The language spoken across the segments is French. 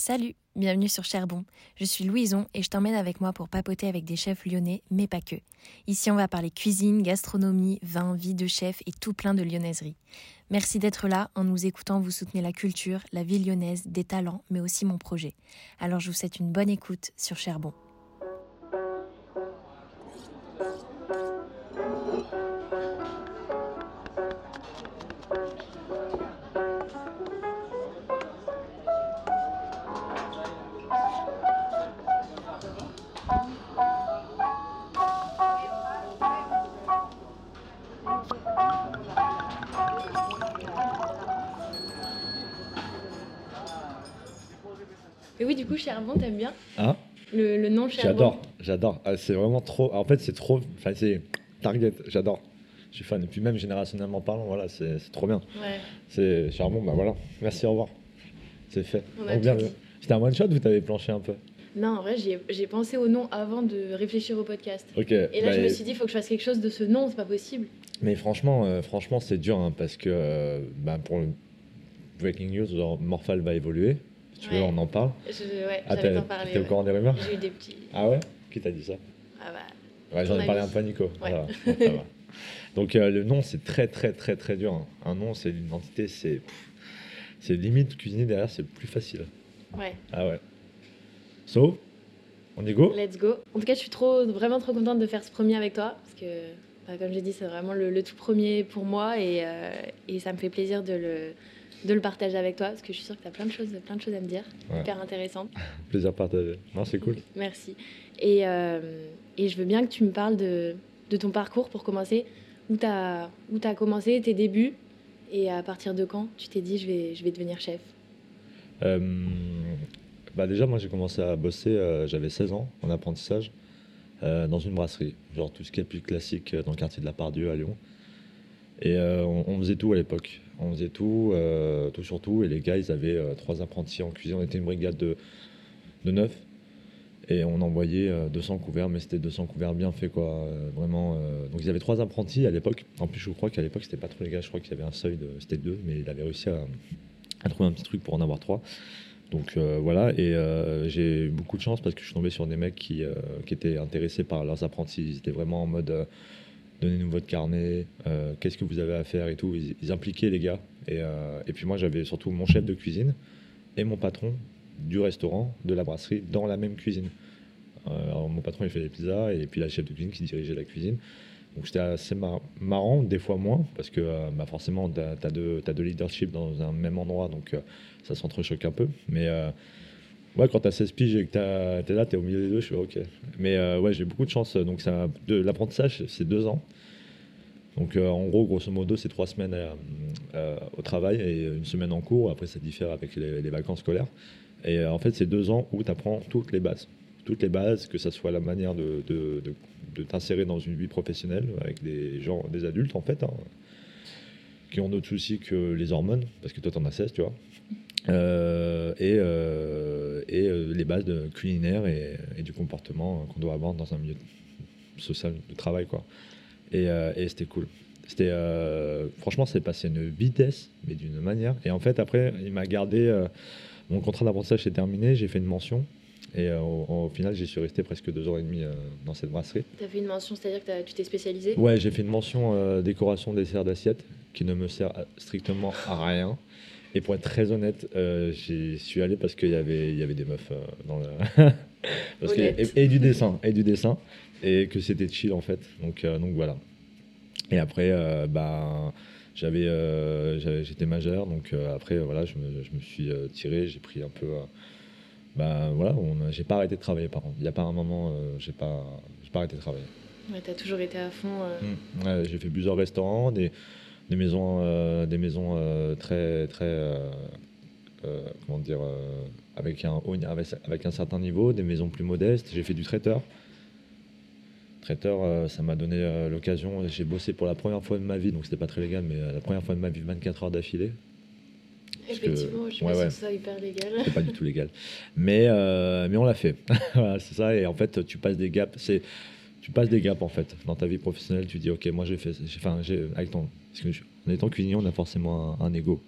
Salut, bienvenue sur Cherbon. Je suis Louison et je t'emmène avec moi pour papoter avec des chefs lyonnais, mais pas que. Ici, on va parler cuisine, gastronomie, vin, vie de chef et tout plein de lyonnaiserie. Merci d'être là. En nous écoutant, vous soutenez la culture, la vie lyonnaise, des talents, mais aussi mon projet. Alors, je vous souhaite une bonne écoute sur Cherbon. J'adore, j'adore. Ah, c'est vraiment trop. En fait, c'est trop. Enfin, c'est Target. J'adore. Je suis fan. Et puis même générationnellement parlant, voilà, c'est trop bien. Ouais. C'est charbon. Bah voilà. Merci. Au revoir. C'est fait. C'était un one shot ou t'avais planché un peu? Non, en vrai, j'ai pensé au nom avant de réfléchir au podcast. Ok. Et là, bah, je me suis dit, il faut que je fasse quelque chose de ce nom, c'est pas possible. Mais franchement, euh, franchement, c'est dur hein, parce que euh, bah, pour le breaking news, Morphal va évoluer. Tu veux, on en parle. Je, ouais, Ah, t'es parler. t'es au courant des rumeurs J'ai eu des petits. Ah ouais? Qui t'a dit ça? Ah bah. Ouais, j'en ai parlé ami. un peu à Nico. Donc, ça va. Donc euh, le nom, c'est très très très très dur. hein. Un nom, c'est une identité, c'est pff, c'est limite cuisiner derrière, c'est plus facile. Ouais, Ah ouais. So, on y go? Let's go. En tout cas, je suis trop, vraiment trop contente de faire ce premier avec toi. Parce que, bah, comme j'ai dit, c'est vraiment le, le tout premier pour moi. Et, euh, et ça me fait plaisir de le, de le partager avec toi. Parce que je suis sûre que tu as plein de, choses, plein de choses à me dire. Ouais. Hyper intéressantes. Plaisir partagé. Non, c'est cool. Merci. Et, euh, et je veux bien que tu me parles de, de ton parcours pour commencer. Où tu as, où as commencé, tes débuts. Et à partir de quand tu t'es dit, je vais, je vais devenir chef? Euh, bah déjà, moi, j'ai commencé à bosser, euh, j'avais 16 ans en apprentissage dans une brasserie. Genre tout ce qui est plus classique dans le quartier de la Pardieu à Lyon. Et euh, on, faisait tout à l'époque. On faisait tout, euh, tout sur tout. Et les gars, ils avaient euh, trois apprentis en cuisine. On était une brigade de, neuf. Et on envoyait euh, 200 couverts, mais c'était 200 couverts bien faits, quoi. vraiment. Donc ils avaient trois apprentis à l'époque. En plus, je crois qu'à l'époque, c'était pas trop les gars. Je crois qu'il y avait un seuil de. C'était deux, mais il avait réussi à, trouver un petit truc pour en avoir trois. Donc voilà, et j'ai eu beaucoup de chance parce que je suis tombé sur des mecs qui, étaient intéressés par leurs apprentis. Ils étaient vraiment en mode donnez-nous votre carnet, euh, qu'est-ce que vous avez à faire et tout. Ils, impliquaient les gars. Et, euh, et puis moi, j'avais surtout mon chef de cuisine et mon patron du restaurant, de la brasserie, dans la même cuisine. Euh, alors, mon patron, il fait des pizzas et puis la chef de cuisine qui dirigeait la cuisine. Donc c'était assez mar- marrant, des fois moins, parce que bah, forcément, tu as, deux, t'as deux leadership dans un même endroit, donc ça s'entrechoque un peu. Mais ouais, quand tu as 16 piges et que tu es là, tu es au milieu des deux, je suis OK. Mais euh, ouais, j'ai beaucoup de chance. Donc l'apprentissage, c'est deux ans. Donc euh, en gros, grosso modo, c'est trois semaines euh, au travail et une semaine en cours. Après, ça diffère avec les, vacances scolaires. Et en fait, c'est deux ans où tu apprends toutes les bases. Toutes les bases, que ça soit la manière de, t'insérer dans une vie professionnelle avec des gens, des adultes en fait, hein, qui ont d'autres soucis que les hormones, parce que toi, tu en as 16, tu vois. Euh, et euh, et euh, les bases de culinaire et, et du comportement qu'on doit avoir dans un milieu social de travail, quoi. Et, et c'était cool. C'était franchement, c'est passé une vitesse, mais d'une manière. Et en fait, après, il m'a gardé. mon contrat d'apprentissage s'est terminé. J'ai fait une mention. Et au, au final, j'y suis resté presque deux ans et demi dans cette brasserie. Tu as fait une mention, c'est-à-dire que t'as- tu t'es spécialisé? Ouais, j'ai fait une mention décoration dessert d'assiette qui ne me sert à- strictement à rien. Et pour être très honnête, euh, j'y suis allé parce qu'il y avait, il y avait des meufs euh, dans le. parce que- et, et du dessin, et du dessin, et que c'était chill en fait. Donc, euh, donc voilà. Et après, bah, j'avais, j'étais majeur, donc après, voilà, je me, je me suis tiré, j'ai pris un peu. bah voilà, on j'ai pas arrêté de travailler par contre. Il n'y a pas un moment, j'ai pas, j'ai pas arrêté de travailler. Ouais, t'as toujours été à fond. euh, Mm. Ouais, j'ai fait plusieurs restaurants, des, des maisons, euh, des maisons euh, très, très, euh, comment dire, avec un haut- avec, avec un certain niveau, des maisons plus modestes. J'ai fait du traiteur. Traiteur, ça m'a donné l'occasion. J'ai bossé pour la première fois de ma vie, donc c'était pas très légal, mais la première fois de ma vie, 24 heures d'affilée. Que- Effectivement, je ouais, sûre ouais. que soit hyper légal. C'est pas du tout légal. Mais, mais on l'a fait. voilà, c'est ça. Et en fait, tu passes des gaps. C'est, tu passes des gaps en fait dans ta vie professionnelle. Tu dis, ok, moi j'ai fait. Enfin, avec ton. Parce que je- en étant cuisinier, on a forcément un, un ego.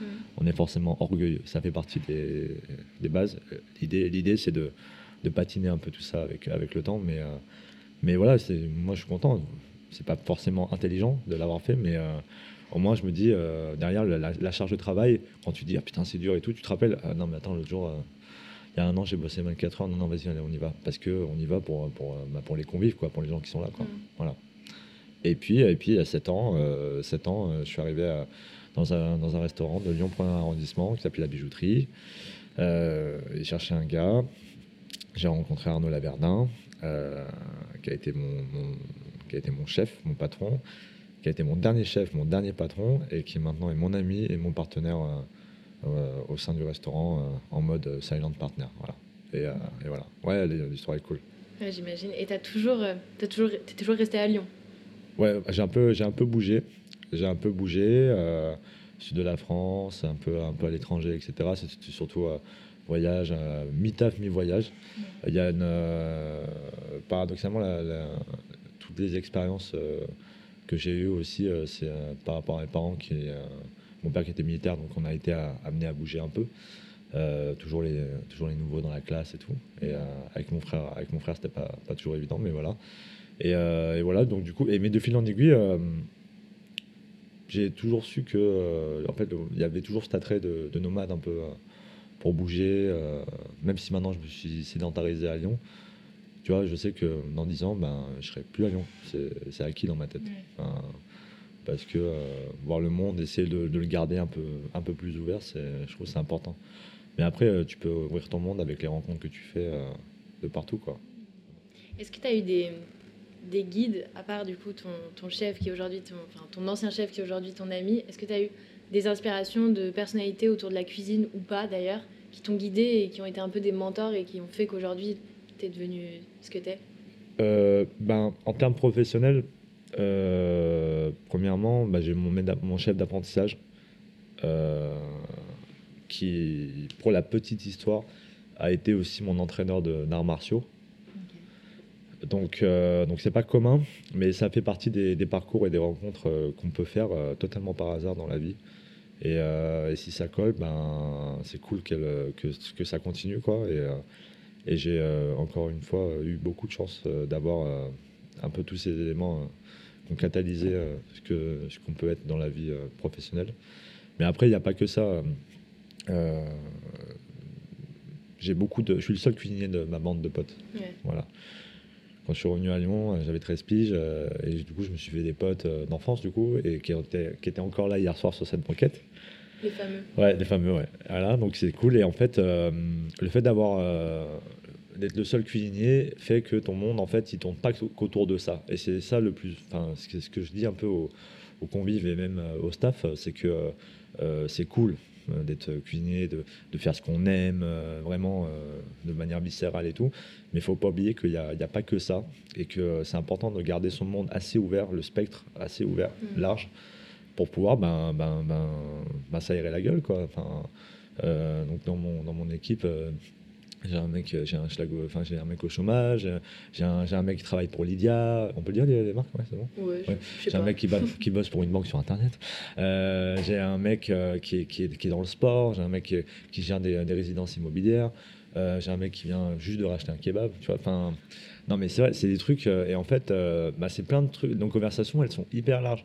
mm. on est forcément orgueilleux. Ça fait partie des, des bases. L'idée, l'idée c'est de, de, patiner un peu tout ça avec, avec le temps. Mais, euh, mais voilà, c'est, moi je suis content. C'est pas forcément intelligent de l'avoir fait, mais euh, au moins je me dis, euh, derrière la, charge de travail, quand tu dis ah, putain c'est dur et tout, tu te rappelles, ah, non mais attends, l'autre jour, il y a un an j'ai bossé 24 heures, non non vas-y, allez, on y va. Parce qu'on y va pour, pour, bah, pour les convives, quoi, pour les gens qui sont là. Quoi. Mm. Voilà. Et puis, et puis, à 7 ans, 7 ans je suis arrivé dans, un, dans un restaurant de Lyon 1 arrondissement qui s'appelait La Bijouterie. Euh, j'ai cherché un gars. J'ai rencontré Arnaud Laverdin, euh, qui, a été mon, qui a été mon chef, mon patron, qui a été mon dernier chef, mon dernier patron, et qui maintenant est mon ami et mon partenaire euh, au sein du restaurant en mode silent partner. Voilà. Et, voilà. Ouais, l'histoire est cool. J'imagine. Et tu toujours, as toujours, es toujours resté à Lyon? Ouais, j'ai un, peu, un peu bougé. J'ai un peu bougé. Euh, sud de la France, un peu, un peu à l'étranger, etc. C'était surtout euh, voyage, euh, mi-taf, mi-voyage. Il y a une, paradoxalement, toutes les expériences que j'ai eues aussi, c'est par rapport à mes parents qui, mon père qui était militaire, donc on a été amené à bouger un peu. toujours, les, toujours les nouveaux dans la classe et tout. Et avec mon frère, avec mon frère, c'était pas, pas toujours évident, mais voilà. Euh, et, voilà, donc du coup, et, mais de fil en aiguille, euh, j'ai toujours su que, euh, en fait, il y avait toujours cet attrait de, nomade un peu pour bouger, même si maintenant je me suis sédentarisé à Lyon. Tu vois, je sais que dans 10 ans, ben, je serai plus à Lyon. C'est acquis dans ma tête. Parce que voir le monde, essayer de, le garder un peu, un peu plus ouvert, je trouve que c'est important. Mais après, tu peux ouvrir ton monde avec les rencontres que tu fais de partout. quoi. Est-ce que tu as eu des, des guides, à part du coup ton, ton chef qui est aujourd'hui, ton, enfin, ton ancien chef qui est aujourd'hui ton ami, est-ce que tu as eu des inspirations de personnalités autour de la cuisine ou pas d'ailleurs, qui t'ont guidé et qui ont été un peu des mentors et qui ont fait qu'aujourd'hui tu es devenu ce que tu es euh, ben, En termes professionnels, euh, premièrement, ben, j'ai mon, mon, chef d'apprentissage euh, qui, pour la petite histoire, a été aussi mon entraîneur d'arts martiaux. Donc, euh, donc c'est pas commun, mais ça fait partie des, parcours et des rencontres euh, qu'on peut faire totalement par hasard dans la vie. Et, si ça colle, ben c'est cool que, que ça continue quoi. Et, et j'ai encore une fois eu beaucoup de chance d'avoir un peu tous ces éléments qui ont catalysé ce que ce qu'on peut être dans la vie professionnelle. Mais après, il n'y a pas que ça. j'ai beaucoup de, je suis le seul cuisinier de ma bande de potes. Voilà quand je suis revenu à Lyon, euh, j'avais 13 piges euh, et du coup, je me suis fait des potes euh, d'enfance du coup et qui étaient, qui étaient encore là hier soir sur cette banquette. Les fameux. Ouais, les fameux, ouais. Voilà, donc c'est cool. Et en fait, le fait d'avoir d'être le seul cuisinier fait que ton monde, en fait, il tourne pas qu'autour de ça. Et c'est ça le plus. Enfin, ce que je dis un peu aux, aux convives et même au staff, c'est que c'est cool euh, d'être cuisinier, de, de, faire ce qu'on aime, euh, vraiment euh, de manière viscérale et tout. Mais il faut pas oublier qu'il n'y a, a, pas que ça et que c'est important de garder son monde assez ouvert, le spectre assez ouvert, mm. large, pour pouvoir ben, ben, ben, ben s'aérer la gueule. Quoi. Enfin, donc dans mon, dans mon équipe, j'ai un mec, j'ai un enfin j'ai un mec au chômage, j'ai un, un, mec qui travaille pour Lydia. On peut le dire les, marques, ouais, c'est bon. J'ai un mec qui, qui, bosse pour une banque sur internet. Euh, j'ai un mec euh, qui, est, qui, est, qui, est, dans le sport. J'ai un mec qui, gère des, des résidences immobilières. Euh, j'ai un mec qui vient juste de racheter un kebab. Tu vois, enfin, non mais c'est vrai, c'est des trucs. et en fait, bah, c'est plein de trucs. Donc conversations, elles sont hyper larges.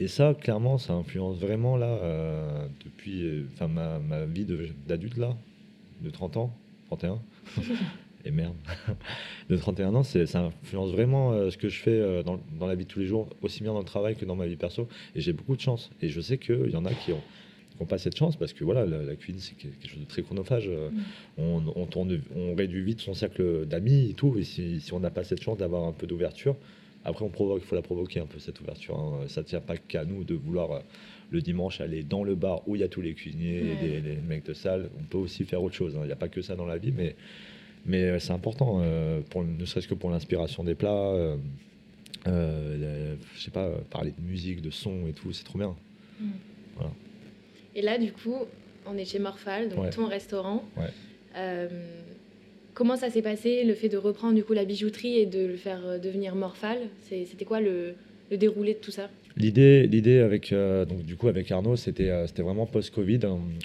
Et ça, clairement, ça influence vraiment là depuis, enfin ma, ma vie d'adulte là, de 30 ans 31. Et merde. de 31 ans, ça influence vraiment euh, ce que je fais euh, dans, dans, la vie de tous les jours, aussi bien dans le travail que dans ma vie perso. Et j'ai beaucoup de chance. Et je sais qu'il y en a qui ont, n'ont pas cette chance parce que voilà, la, cuisine, c'est quelque chose de très chronophage. Euh, mm. On, tourne, on réduit vite son cercle d'amis et tout. Et si, si on n'a pas cette chance d'avoir un peu d'ouverture, après, on provoque, il faut la provoquer un peu cette ouverture. Hein. Ça ne tient pas qu'à nous de vouloir le dimanche aller dans le bar où il y a tous les cuisiniers, et les, mecs de salle. On peut aussi faire autre chose. Hein. Il n'y a pas que ça dans la vie, mais, mais euh, c'est important, euh, pour, ne serait-ce que pour l'inspiration des plats. Euh, euh je sais pas, parler de musique, de son et tout, c'est trop bien. Mm. Et là, du coup, on est chez Morphal, donc ton restaurant. comment ça s'est passé, le fait de reprendre du coup la bijouterie et de le faire devenir Morphal? C'était quoi le, le déroulé de tout ça? L'idée, l'idée avec, donc du coup avec Arnaud, c'était, c'était vraiment post-Covid.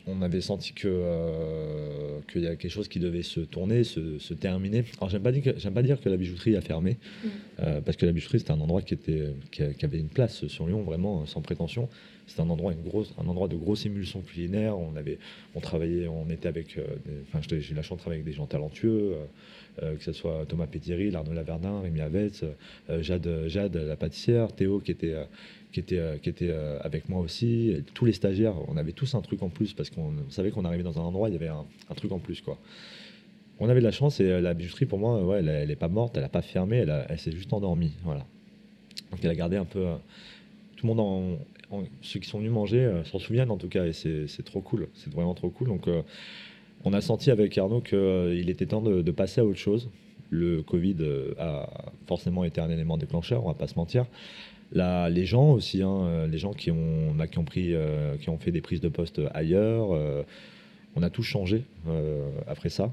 On avait senti que, qu'il y a quelque chose qui devait se tourner, se, terminer. Alors j'aime pas, dire que, j'aime pas dire que la bijouterie a fermé, mm. parce que la bijouterie c'était un endroit qui, était, qui, avait une place sur Lyon, vraiment sans prétention. C'était un endroit, une grosse, un endroit de grosse émulsion culinaire. On, avait, on travaillait, on était avec, enfin j'ai eu la chance de travailler avec des gens talentueux. Euh, que ce soit Thomas Pétiry, Arnaud Laverdin, Rémi Avetz, euh, Jade, Jade, la pâtissière, Théo qui était euh, qui était, qui était avec moi aussi. tous les stagiaires, on avait tous un truc en plus parce qu'on savait qu'on arrivait dans un endroit, il y avait un, truc en plus. quoi. On avait de la chance et la bijouterie, pour moi, ouais, elle n'est pas morte, elle n'a pas fermé, elle, s'est juste endormie. Voilà. Donc elle a gardé un peu. tout le monde, ceux qui sont venus manger s'en souviennent en tout cas et c'est trop cool. C'est vraiment trop cool. Donc on a senti avec Arnaud qu'il euh, était temps de, passer à autre chose. Le Covid euh, a forcément été un élément déclencheur, on va pas se mentir. Les gens aussi, hein, euh, les gens qui ont, qui, ont pris, qui ont fait des prises de poste ailleurs, on a tout changé après ça.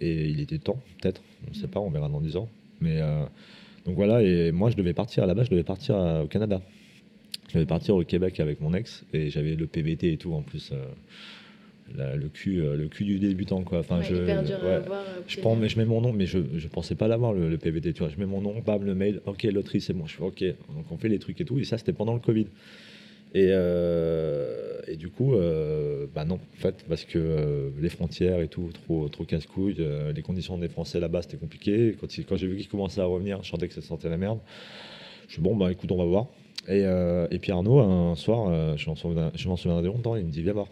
Et il était temps, peut-être, on ne sait pas, on verra dans 10 ans. Mais donc voilà, et moi je devais partir base, je devais partir au Canada. Je devais partir au Québec avec mon ex et j'avais le PVT et tout en plus le cul euh, le cul du débutant quoi. Enfin je euh, je prends mais je mets mon nom mais je je pensais pas l'avoir le, le, PVT tu vois. Je mets mon nom bam le mail ok loterie c'est bon. Je fais ok. Donc on fait les trucs et tout et ça c'était pendant le Covid. Et, euh, et du coup bah non en fait parce que les frontières et tout trop trop casse couilles les conditions des Français là-bas c'était compliqué. Quand quand j'ai vu qu'ils commençaient à revenir je sentais que ça sentait la merde. Je suis bon bah écoute on va voir. Et, et puis Arnaud un soir je m'en souviens je m'en souviendrai longtemps il me dit viens voir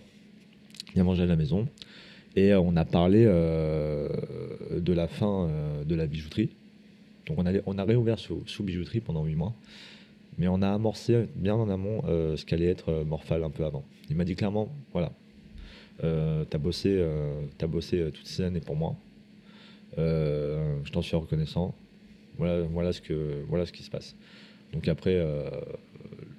a mangé à la maison. Et euh, on a parlé euh, de la fin euh, de la bijouterie. Donc on a, on a réouvert sous, bijouterie pendant huit mois. Mais on a amorcé bien en amont ce qu'allait être Morphal un peu avant. Il m'a dit clairement, voilà, euh, t'as bossé, as bossé toutes ces années pour moi. je t'en suis reconnaissant. Voilà, voilà, ce que, voilà ce qui se passe. Donc après,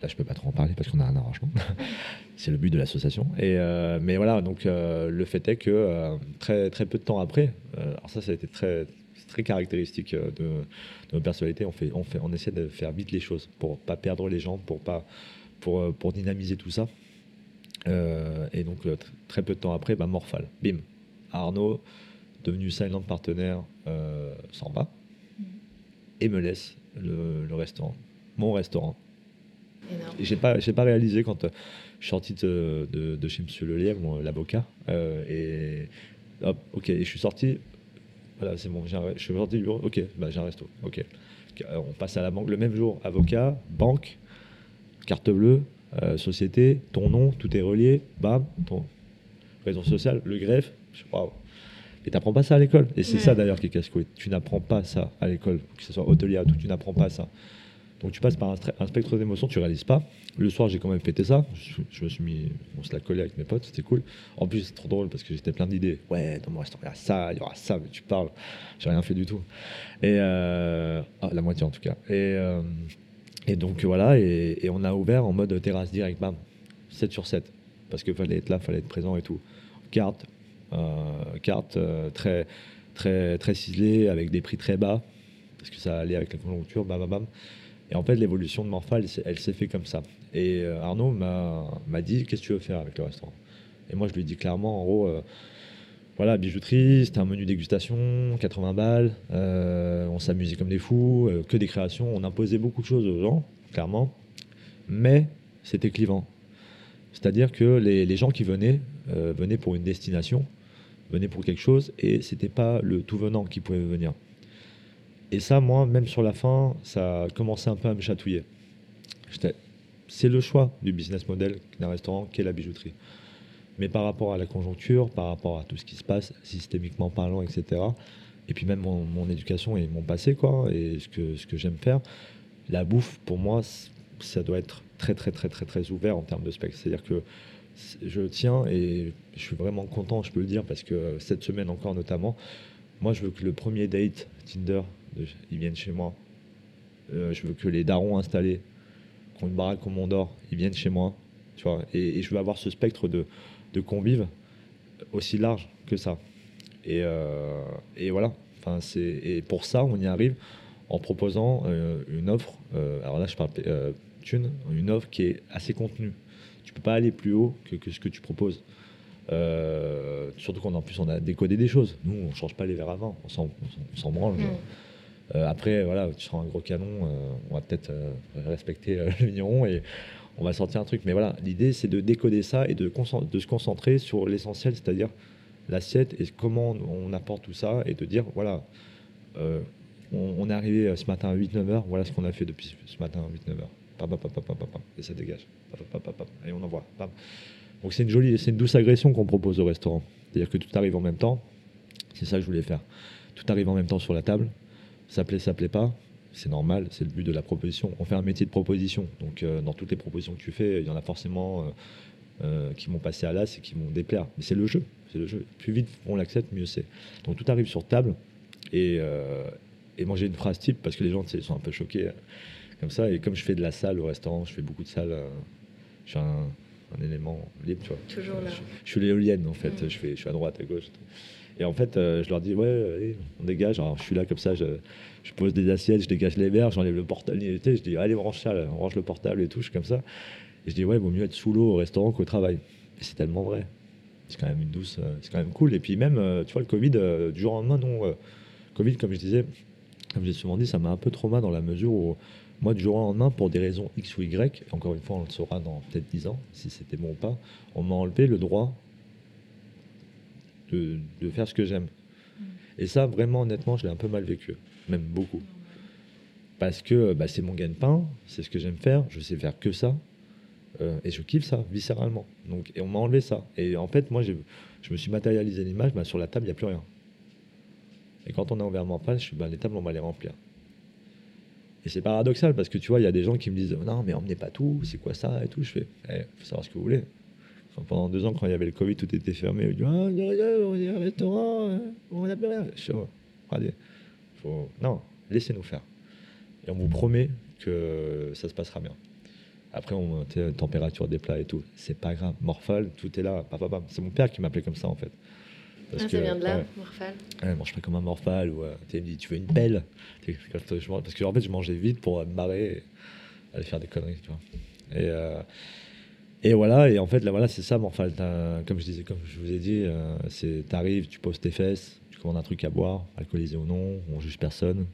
là je peux pas trop en parler parce qu'on a un arrangement. c'est le but de l'association. Et euh, mais voilà, donc euh, le fait est que euh, très très peu de temps après, alors ça ça a été très très caractéristique de, de, nos personnalités. On fait on fait on essaie de faire vite les choses pour pas perdre les gens, pour pas pour pour dynamiser tout ça. et donc très peu de temps après, bah, Morphal, bim, Arnaud devenu Silent partenaire s'en va et me laisse le, le restaurant, mon restaurant. J'ai pas, j'ai pas réalisé quand je suis sorti de, de, chez Monsieur Lelièvre, l'avocat, euh, et hop, ok, et je suis sorti. Voilà, c'est bon, je suis sorti du bureau. Ok, bah, j'ai un resto. Ok, on passe à la banque le même jour. Avocat, banque, carte bleue, euh, société, ton nom, tout est relié. Bam, ton raison sociale, le greffe. Je sais pas. Et t'apprends pas ça à l'école. Et c'est ça d'ailleurs qui est casse-couille. Tu n'apprends pas ça à l'école, que ce soit hôtelier ou tout, tu n'apprends pas ça. Donc tu passes par un, spectre d'émotions, tu réalises pas. Le soir, j'ai quand même fêté ça. Je, me suis mis, on se l'a collé avec mes potes, c'était cool. En plus, c'est trop drôle parce que j'étais plein d'idées. Ouais, dans mon restaurant, il y a ça, il y aura ça, mais tu parles. J'ai rien fait du tout. Et euh, ah, la moitié en tout cas. Et, euh, donc voilà, et, on a ouvert en mode terrasse direct, bam, 7 sur 7. Parce qu'il fallait être là, fallait être présent et tout. Carte, euh, carte très, très, très ciselée, avec des prix très bas, parce que ça allait avec la conjoncture, bam, bam, bam. Et en fait, l'évolution de Morpha, elle, s'est fait comme ça. Et euh, Arnaud m'a dit Qu'est-ce que tu veux faire avec le restaurant? Et moi, je lui ai dit clairement, en gros, euh, voilà, bijouterie, c'était un menu dégustation, 80 balles, euh, on s'amusait comme des fous, que des créations, on imposait beaucoup de choses aux gens, clairement, mais c'était clivant. C'est-à-dire que les, les, gens qui venaient, venaient pour une destination, venaient pour quelque chose, et c'était pas le tout venant qui pouvait venir. Et ça, moi, même sur la fin, ça a commencé un peu à me chatouiller. C'est le choix du business model d'un restaurant qu'est la bijouterie. Mais par rapport à la conjoncture, par rapport à tout ce qui se passe, systémiquement parlant, etc., et puis même mon, éducation et mon passé, quoi, et ce que, ce que j'aime faire, la bouffe, pour moi, ça doit être très, très, très, très, très ouvert en termes de spectre. C'est-à-dire que je tiens, et je suis vraiment content, je peux le dire, parce que cette semaine encore notamment, moi, je veux que le premier date Tinder ils viennent chez moi. Euh, je veux que les darons installés, qui ont une baraque au Mont d'Or, ils viennent chez moi. Tu vois, et, je veux avoir ce spectre de, de convives aussi large que ça. Et, euh, et voilà. Enfin, et pour ça, on y arrive en proposant euh, une offre. alors là, je parle thune, une offre qui est assez contenue. Tu peux pas aller plus haut que, que ce que tu proposes. Surtout qu'en plus on a décodé des choses. Nous, on change pas les verres avant, on s'en, on s'en branle. genre. Euh, après, voilà, tu seras un gros canon, euh, on va peut-être euh, respecter le vigneron et on va sortir un truc. Mais voilà, l'idée c'est de décoder ça et de, se concentrer sur l'essentiel, c'est-à-dire l'assiette et comment on apporte tout ça et de dire, voilà, on, est arrivé ce matin à 8-9 heures, voilà ce qu'on a fait depuis ce matin à 8-9 heures. Pam, et ça dégage. Et on envoie. Donc c'est une jolie, c'est une douce agression qu'on propose au restaurant. C'est-à-dire que tout arrive en même temps. C'est ça que je voulais faire. Tout arrive en même temps sur la table. Ça plaît, ça plaît pas. C'est normal, c'est le but de la proposition. On fait un métier de proposition. Donc euh, dans toutes les propositions que tu fais, il y en a forcément euh, euh, qui vont passer à l'as et qui vont déplaire. Mais c'est le jeu. C'est le jeu. Plus vite on l'accepte, mieux c'est. Donc tout arrive sur table. Et, et moi j'ai une phrase type parce que les gens sont un peu choqués comme ça. Et comme je fais de la salle au restaurant, je fais beaucoup de salles. je suis un, un élément libre, tu vois. Toujours là. Je, je suis l'éolienne en fait. Je, fais, je suis à droite, à gauche. Et en fait, euh, je leur dis ouais, allez, on dégage. Alors je suis là comme ça, je, pose des assiettes, je dégage les verres, j'enlève le portable. Je dis allez, on range ça, on range le portable et tout. Je suis comme ça. Et je dis ouais, vaut mieux être sous l'eau au restaurant qu'au travail. C'est tellement vrai. C'est quand même une douce, euh, c'est quand même cool. Et puis même, euh, tu vois, le Covid, euh, du jour au lendemain, non. euh, Covid, comme je disais, comme j'ai souvent dit, ça m'a un peu trauma dans la mesure où moi, du jour au lendemain, pour des raisons X ou Y, encore une fois, on le saura dans peut-être 10 ans, si c'était bon ou pas, on m'a enlevé le droit de, faire ce que j'aime. Et ça, vraiment, honnêtement, je l'ai un peu mal vécu, même beaucoup. Parce que bah, c'est mon gagne-pain, c'est ce que j'aime faire, je sais faire que ça, euh, et je kiffe ça, viscéralement. Donc, et on m'a enlevé ça. Et en fait, moi, je me suis matérialisé l'image, bah, sur la table, il n'y a plus rien. Et quand on en panne, je suis, bah, les tables, on va les remplir. Et c'est paradoxal parce que tu vois, il y a des gens qui me disent Non, mais emmenez pas tout, c'est quoi ça et tout. Je fais Il faut savoir ce que vous voulez. Enfin, pendant deux ans, quand il y avait le Covid, tout était fermé. Je dis Ah, il y a on est un restaurant, euh, on n'a plus rien. Je fais, Oh, faut... non, laissez-nous faire. Et on vous promet que ça se passera bien. Après, on tu sais, température des plats et tout. C'est pas grave. Morphale, tout est là. C'est mon père qui m'appelait comme ça, en fait. Parce Ah, que, ça vient de là, ouais. Morphale. Ouais, mange pas comme un morphale ou euh, tu sais, il me dit tu veux une pelle? Parce que en fait je mangeais vite pour euh, me barrer et aller faire des conneries tu vois et euh, et voilà et en fait là voilà c'est ça morphale T'as- comme je disais comme je vous ai dit euh, c'est t'arrives tu poses tes fesses tu commandes un truc à boire alcoolisé ou non on juge personne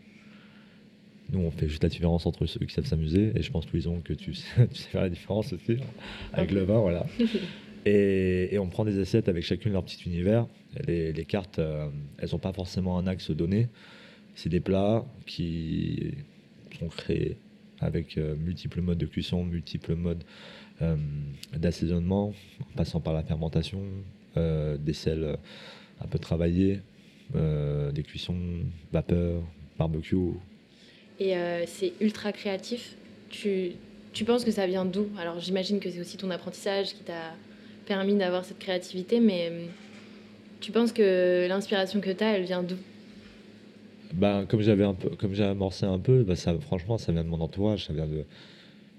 nous on fait juste la différence entre ceux qui savent s'amuser et je pense Louison que tu sais, tu sais faire la différence aussi avec le vin voilà et, et on prend des assiettes avec chacune leur petit univers. Les, les cartes, euh, elles n'ont pas forcément un axe donné. C'est des plats qui sont créés avec euh, multiples modes de cuisson, multiples modes d'assaisonnement, en passant par la fermentation, euh, des sels euh, un peu travaillés, euh, des cuissons vapeur, barbecue. Et euh, c'est ultra créatif. Tu, tu penses que ça vient d'où? Alors j'imagine que c'est aussi ton apprentissage qui t'a permis d'avoir cette créativité, mais euh, tu penses que l'inspiration que tu as, elle vient d'où? Ben, comme j'avais un peu, comme j'ai amorcé un peu, ben, ça, franchement, ça vient de mon entourage. Ça vient de...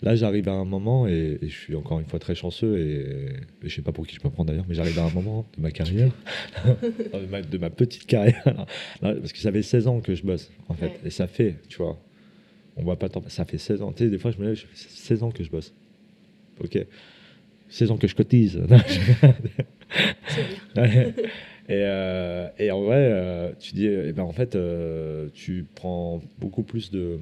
Là, j'arrive à un moment et, et je suis encore une fois très chanceux et, et je sais pas pour qui je me prends d'ailleurs, mais j'arrive à un moment de ma carrière, de, ma, de ma petite carrière, parce que ça fait 16 ans que je bosse en fait, Ouais. et ça fait, tu vois, on voit pas tant, ça fait 16 ans. Tu sais, des fois, je me lève, je fais 16 ans que je bosse. Ok, 16 ans que je cotise. Ouais. et, euh, et en vrai, euh, tu dis, eh ben en fait, euh, tu prends beaucoup plus de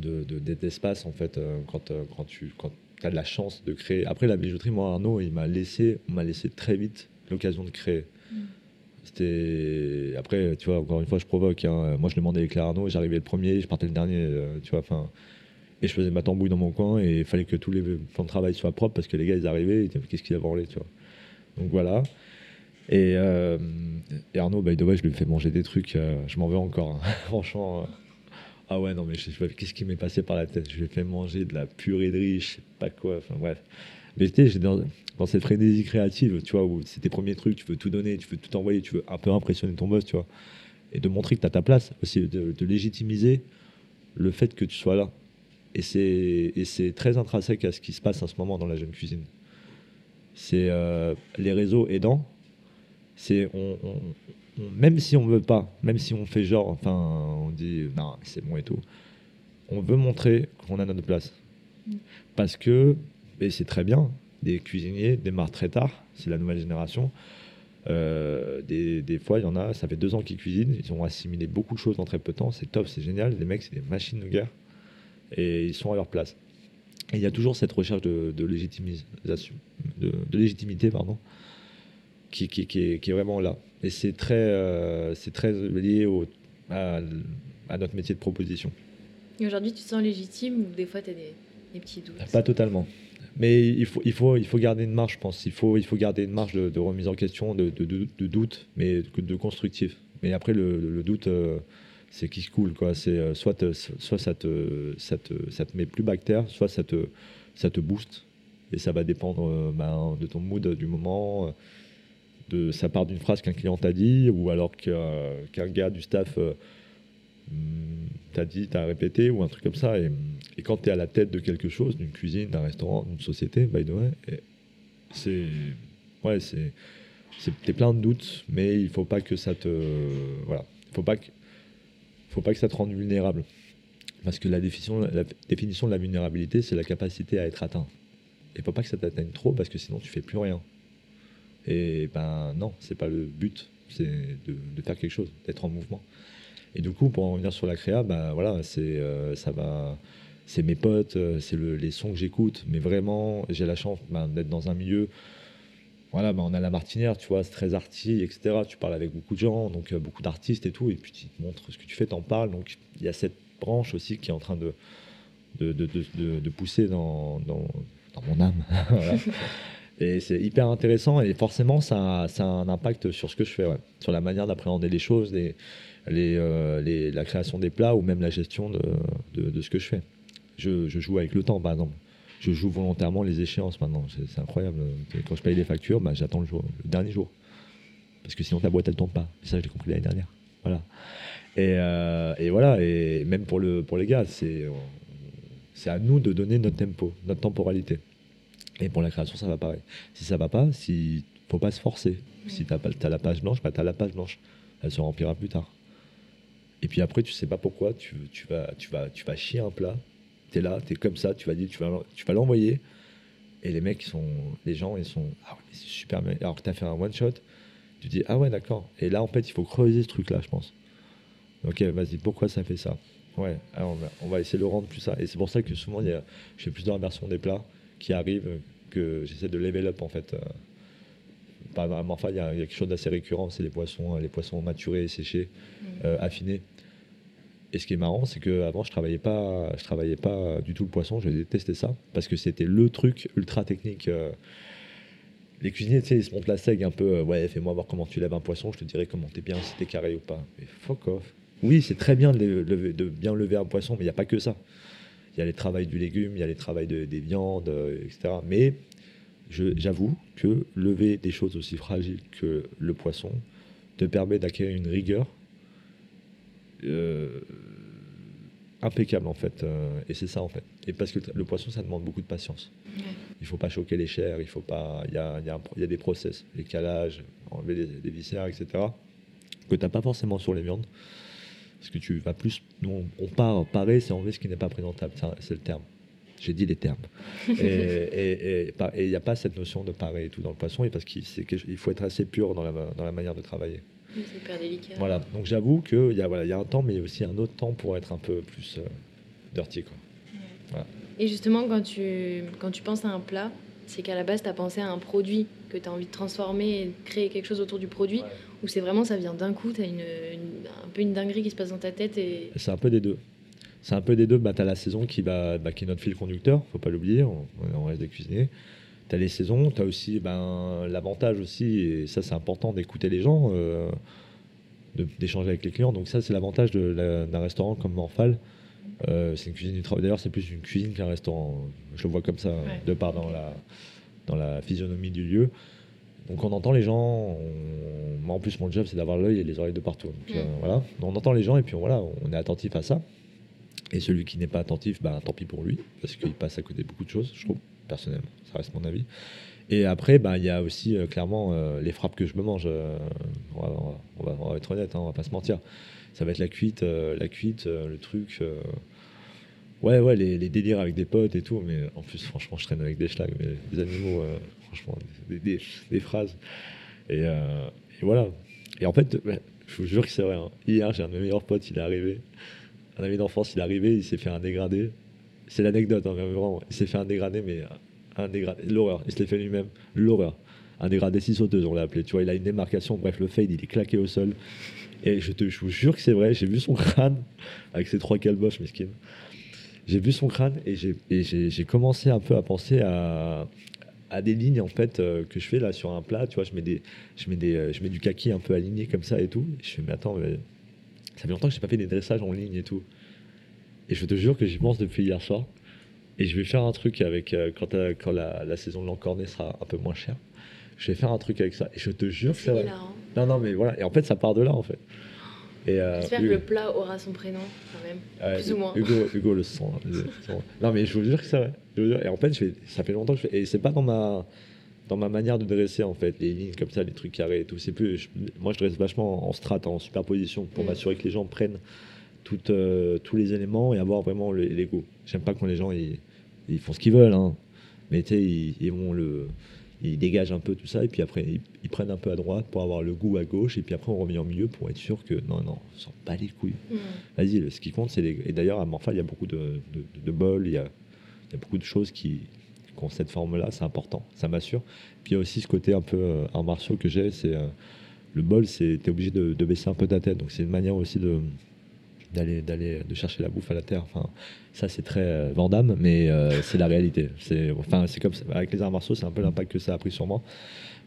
de- de- d'espace en fait euh, quand, euh, quand tu quand as de la chance de créer. Après la bijouterie, moi Arnaud, il m'a laissé, on m'a laissé très vite l'occasion de créer. Mm. C'était après, tu vois, encore une fois, je provoque. hein. Moi, je demandais avec Arnaud, j'arrivais le premier, je partais le dernier, euh, tu vois. Enfin, et je faisais ma tambouille dans mon coin et il fallait que tous les plans de travail soient propres parce que les gars, ils arrivaient, ils disaient qu'est-ce qu'il a branlé, tu vois. Donc voilà. Et, euh, et Arnaud, by the way, je lui fais manger des trucs, euh, je m'en veux encore. hein. Franchement. euh, ah ouais, non, mais je, je- qu'est-ce qui m'est passé par la tête? Je lui ai fait manger de la purée de riz, je sais pas quoi, enfin bref. Mais tu sais, j'étais dans, dans cette frénésie créative, tu vois, où c'est tes premiers trucs, tu veux tout donner, tu veux tout envoyer, tu veux un peu impressionner ton boss, tu vois. Et de montrer que tu as ta place, aussi de, légitimiser le fait que tu sois là. Et c'est très intrinsèque à ce qui se passe en ce moment dans la jeune cuisine. C'est euh, les réseaux aidants. C'est on- même si on veut pas, même si on fait genre, enfin, on dit non, c'est bon et tout. On veut montrer qu'on a notre place. Mm. Parce que, et c'est très bien, des cuisiniers démarrent très tard, c'est la nouvelle génération. Euh, des, des, fois, il y en a, ça fait deux ans qu'ils cuisinent, ils ont assimilé beaucoup de choses en très peu de temps, c'est top, c'est génial. Les mecs, c'est des machines de guerre et ils sont à leur place. Et il y a toujours cette recherche de, de légitimisation, de, de, légitimité, pardon, qui, qui, qui, est, qui, est, vraiment là. Et c'est très, euh, c'est très lié au, à, à, notre métier de proposition. Et aujourd'hui, tu te sens légitime ou des fois, tu as des, des, petits doutes? Pas totalement. Mais il faut, il, faut, il faut garder une marge, je pense. Il faut, il faut garder une marge de, de remise en question, de, de, doute, mais de constructif. Mais après, le, le doute, euh, c'est qui se coule. Quoi. C'est, euh, soit, soit ça, te, ça, te, ça te met plus bactère, soit ça te, ça te booste. Et ça va dépendre euh, ben, de ton mood du moment. Euh, de, ça part d'une phrase qu'un client t'a dit, ou alors qu'un, gars du staff hmm, t'a dit, t'a répété, ou un truc comme ça. Et, et quand tu es à la tête de quelque chose, d'une cuisine, d'un restaurant, d'une société, by the way, c'est. Ouais, c'est. T'es plein de doutes, mais il faut pas que ça te. Voilà. Il faut pas que faut pas que ça te rende vulnérable. Parce que la définition, la définition de la vulnérabilité, c'est la capacité à être atteint. Il faut pas que ça t'atteigne trop parce que sinon tu fais plus rien. Et ben non, c'est pas le but, c'est de, faire quelque chose, d'être en mouvement. Et du coup, pour en revenir sur la créa, ben voilà, c'est euh, ça va, c'est mes potes, euh, c'est le, les sons que j'écoute, mais vraiment, j'ai la chance ben, d'être dans un milieu voilà, bah on a la martinière, tu vois, c'est très arty, etc. Tu parles avec beaucoup de gens, donc euh, beaucoup d'artistes et tout, et puis tu montres ce que tu fais, t'en parles. Donc il y a cette branche aussi qui est en train de, pousser dans, mon âme. Et c'est hyper intéressant, et forcément, ça, a un impact sur ce que je fais, sur la manière d'appréhender les choses, euh, la création des plats ou même la gestion de, ce que je fais. Je, joue avec le temps, par exemple je joue volontairement les échéances maintenant. C'est incroyable. Quand je paye les factures, bah, j'attends le, dernier jour. Parce que sinon ta boîte elle tombe pas. ça je l'ai compris l'année dernière. Voilà. Et, euh, et, voilà. Et même pour, pour les gars, c'est à nous de donner notre tempo, notre temporalité. Et pour la création, ça va pareil. Si ça va pas, si faut pas se forcer. Si tu as, as, la page blanche, bah, tu as la page blanche. Elle se remplira plus tard. Et puis après, tu sais pas pourquoi, tu, tu, vas, tu, vas, tu vas chier un plat, tu es là, tu es comme ça, tu vas dire, tu vas, tu vas l'envoyer. Et les mecs, sont, les gens, ils sont, ah ouais, c'est super. Alors que tu as fait un one shot, tu dis, ah ouais, d'accord. Et là, en fait, il faut creuser ce truc-là, je pense. Ok, vas-y, pourquoi ça fait ça? Ouais, alors on va, essayer de le rendre plus ça. Et c'est pour ça que souvent, il y a, je fais plusieurs versions des plats qui arrivent, que j'essaie de level up, en fait. Par exemple, enfin, il y, a quelque chose d'assez récurrent, c'est les poissons, les poissons maturés, séchés, mmh. euh, affinés. Et ce qui est marrant, c'est qu'avant, je travaillais pas, je travaillais pas du tout le poisson. Je détestais ça parce que c'était le truc ultra technique. Euh. Les cuisiniers, tu sais, ils se montent la seg un peu. Euh, ouais, fais-moi voir comment tu lèves un poisson. Je te dirai comment t'es bien, si t'es carré ou pas. Mais fuck off. Oui, c'est très bien de, lever, de, bien lever un poisson, mais il n'y a pas que ça. Il y a les travails du légume, il y a les travails de, des viandes, euh, etc. Mais j'avoue que lever des choses aussi fragiles que le poisson te permet d'acquérir une rigueur euh, impeccable en fait. Euh, et c'est ça en fait. Et parce que le poisson, ça demande beaucoup de patience. Ouais. Il faut pas choquer les chairs, il faut pas. Il y a, y, a y a, des process, les calages, enlever les, les viscères, etc. Que tu n'as pas forcément sur les viandes. Parce que tu vas plus. Nous, on part parer, c'est enlever ce qui n'est pas présentable. C'est le terme. J'ai dit les termes. et il n'y a pas cette notion de parer et tout dans le poisson, et parce qu'il faut être assez pur dans la, dans la manière de travailler. C'est hyper délicat. Voilà, donc j'avoue qu'il y, a, voilà, y a un temps, mais il y a aussi un autre temps pour être un peu plus euh, dirty. Quoi. Ouais. Voilà. Et justement, quand tu, quand tu penses à un plat, c'est qu'à la base, tu as pensé à un produit que tu as envie de transformer et créer quelque chose autour du produit, ouais. ou c'est vraiment ça vient d'un coup, tu as une, une, un peu une dinguerie qui se passe dans ta tête et... C'est un peu des deux. C'est un peu des deux. Bah, tu as la saison qui, va, bah, qui est notre fil conducteur, faut pas l'oublier, on, on reste des cuisiniers tu as les saisons, tu as aussi ben, l'avantage aussi, et ça c'est important d'écouter les gens, euh, d'échanger avec les clients. Donc ça c'est l'avantage d'un restaurant comme Morphal. Euh, c'est une cuisine du travail. D'ailleurs c'est plus une cuisine qu'un restaurant. Je le vois comme ça, ouais. de part dans la, dans la physionomie du lieu. Donc on entend les gens. On... Moi en plus mon job c'est d'avoir l'œil et les oreilles de partout. Donc, mmh. euh, voilà. on entend les gens et puis voilà, on est attentif à ça. Et celui qui n'est pas attentif, ben, tant pis pour lui, parce qu'il passe à côté de beaucoup de choses, je trouve personnellement. Ça reste mon avis. Et après, bah, il y a aussi euh, clairement euh, les frappes que je me mange. Euh, on, va, on, va, on, va, être honnête, hein, on va pas se mentir. Ça va être la cuite, la cuite, le truc. Ouais, ouais, les, les délires avec des potes et tout, mais en plus, franchement, je traîne avec des schlags, mais des animaux, euh, franchement, des, phrases. Et, euh, et voilà. Et en fait, je vous jure que c'est vrai. hein. Hier, j'ai un de mes meilleurs potes, il est arrivé. Un ami d'enfance, il est arrivé, il s'est fait un dégradé. C'est l'anecdote, hein, vraiment. Il s'est fait un dégradé, mais un dégradé. L'horreur. Il se l'est fait lui-même. L'horreur. Un dégradé six sauteuses, on l'a appelé. Tu vois, il a une démarcation. Bref, le fade, il est claqué au sol. Et je te je vous jure que c'est vrai. J'ai vu son crâne avec ses trois calboches, mesquines. J'ai vu son crâne et j'ai commencé un peu à penser à, à des lignes en fait euh, que je fais là sur un plat. Tu vois, je mets des, je mets des, euh, je mets du kaki un peu aligné comme ça et tout. Et je fais mais attends, mais ça fait longtemps que j'ai pas fait des dressages en ligne et tout. Et je te jure que j'y pense depuis hier soir. Et je vais faire un truc avec euh, quand, euh, quand la, la saison de l'encorné sera un peu moins chère. Je vais faire un truc avec ça. Et je te jure que c'est vrai. hilarant. Non, non, mais voilà. Et en fait, ça part de là en fait. Et, euh, J'espère que le plat aura son prénom, quand même. Ouais, Plus ou moins. Hugo, Hugo le sent. Non, mais je vous jure que c'est vrai. Je vous jure. Et en fait, je fais- ça fait longtemps que je fais. Et c'est pas dans ma, dans ma manière de dresser, en fait, les lignes comme ça, les trucs carrés et tout. C'est plus. je- moi, je dresse vachement en strat, en superposition, pour Mm. m'assurer que les gens prennent toutes, euh, tous les éléments et avoir vraiment le- l'ego. J'aime pas quand les gens ils, ils font ce qu'ils veulent, hein. mais tu sais, ils, ils vont le. Ils dégagent un peu tout ça et puis après ils, ils prennent un peu à droite pour avoir le goût à gauche et puis après on revient au milieu pour être sûr que non non on s'en bat les couilles Hmm. Vas-y, le- ce qui compte, c'est les... Et d'ailleurs, à Morphal, il y a beaucoup de, de, de bols, il y a, il y a beaucoup de choses qui, qui ont cette forme-là, c'est important, ça m'assure. Puis il y a aussi ce côté un peu euh, arts martiaux que j'ai, c'est euh, le bol, c'est t'es obligé de, de baisser un peu ta tête, donc c'est une manière aussi de d'aller d'aller de chercher la bouffe à la terre. Enfin, ça c'est très euh, Vandame, mais euh, c'est la réalité. C'est enfin c'est comme ça. avec les arts martiaux, c'est un peu l'impact que ça a pris sur moi.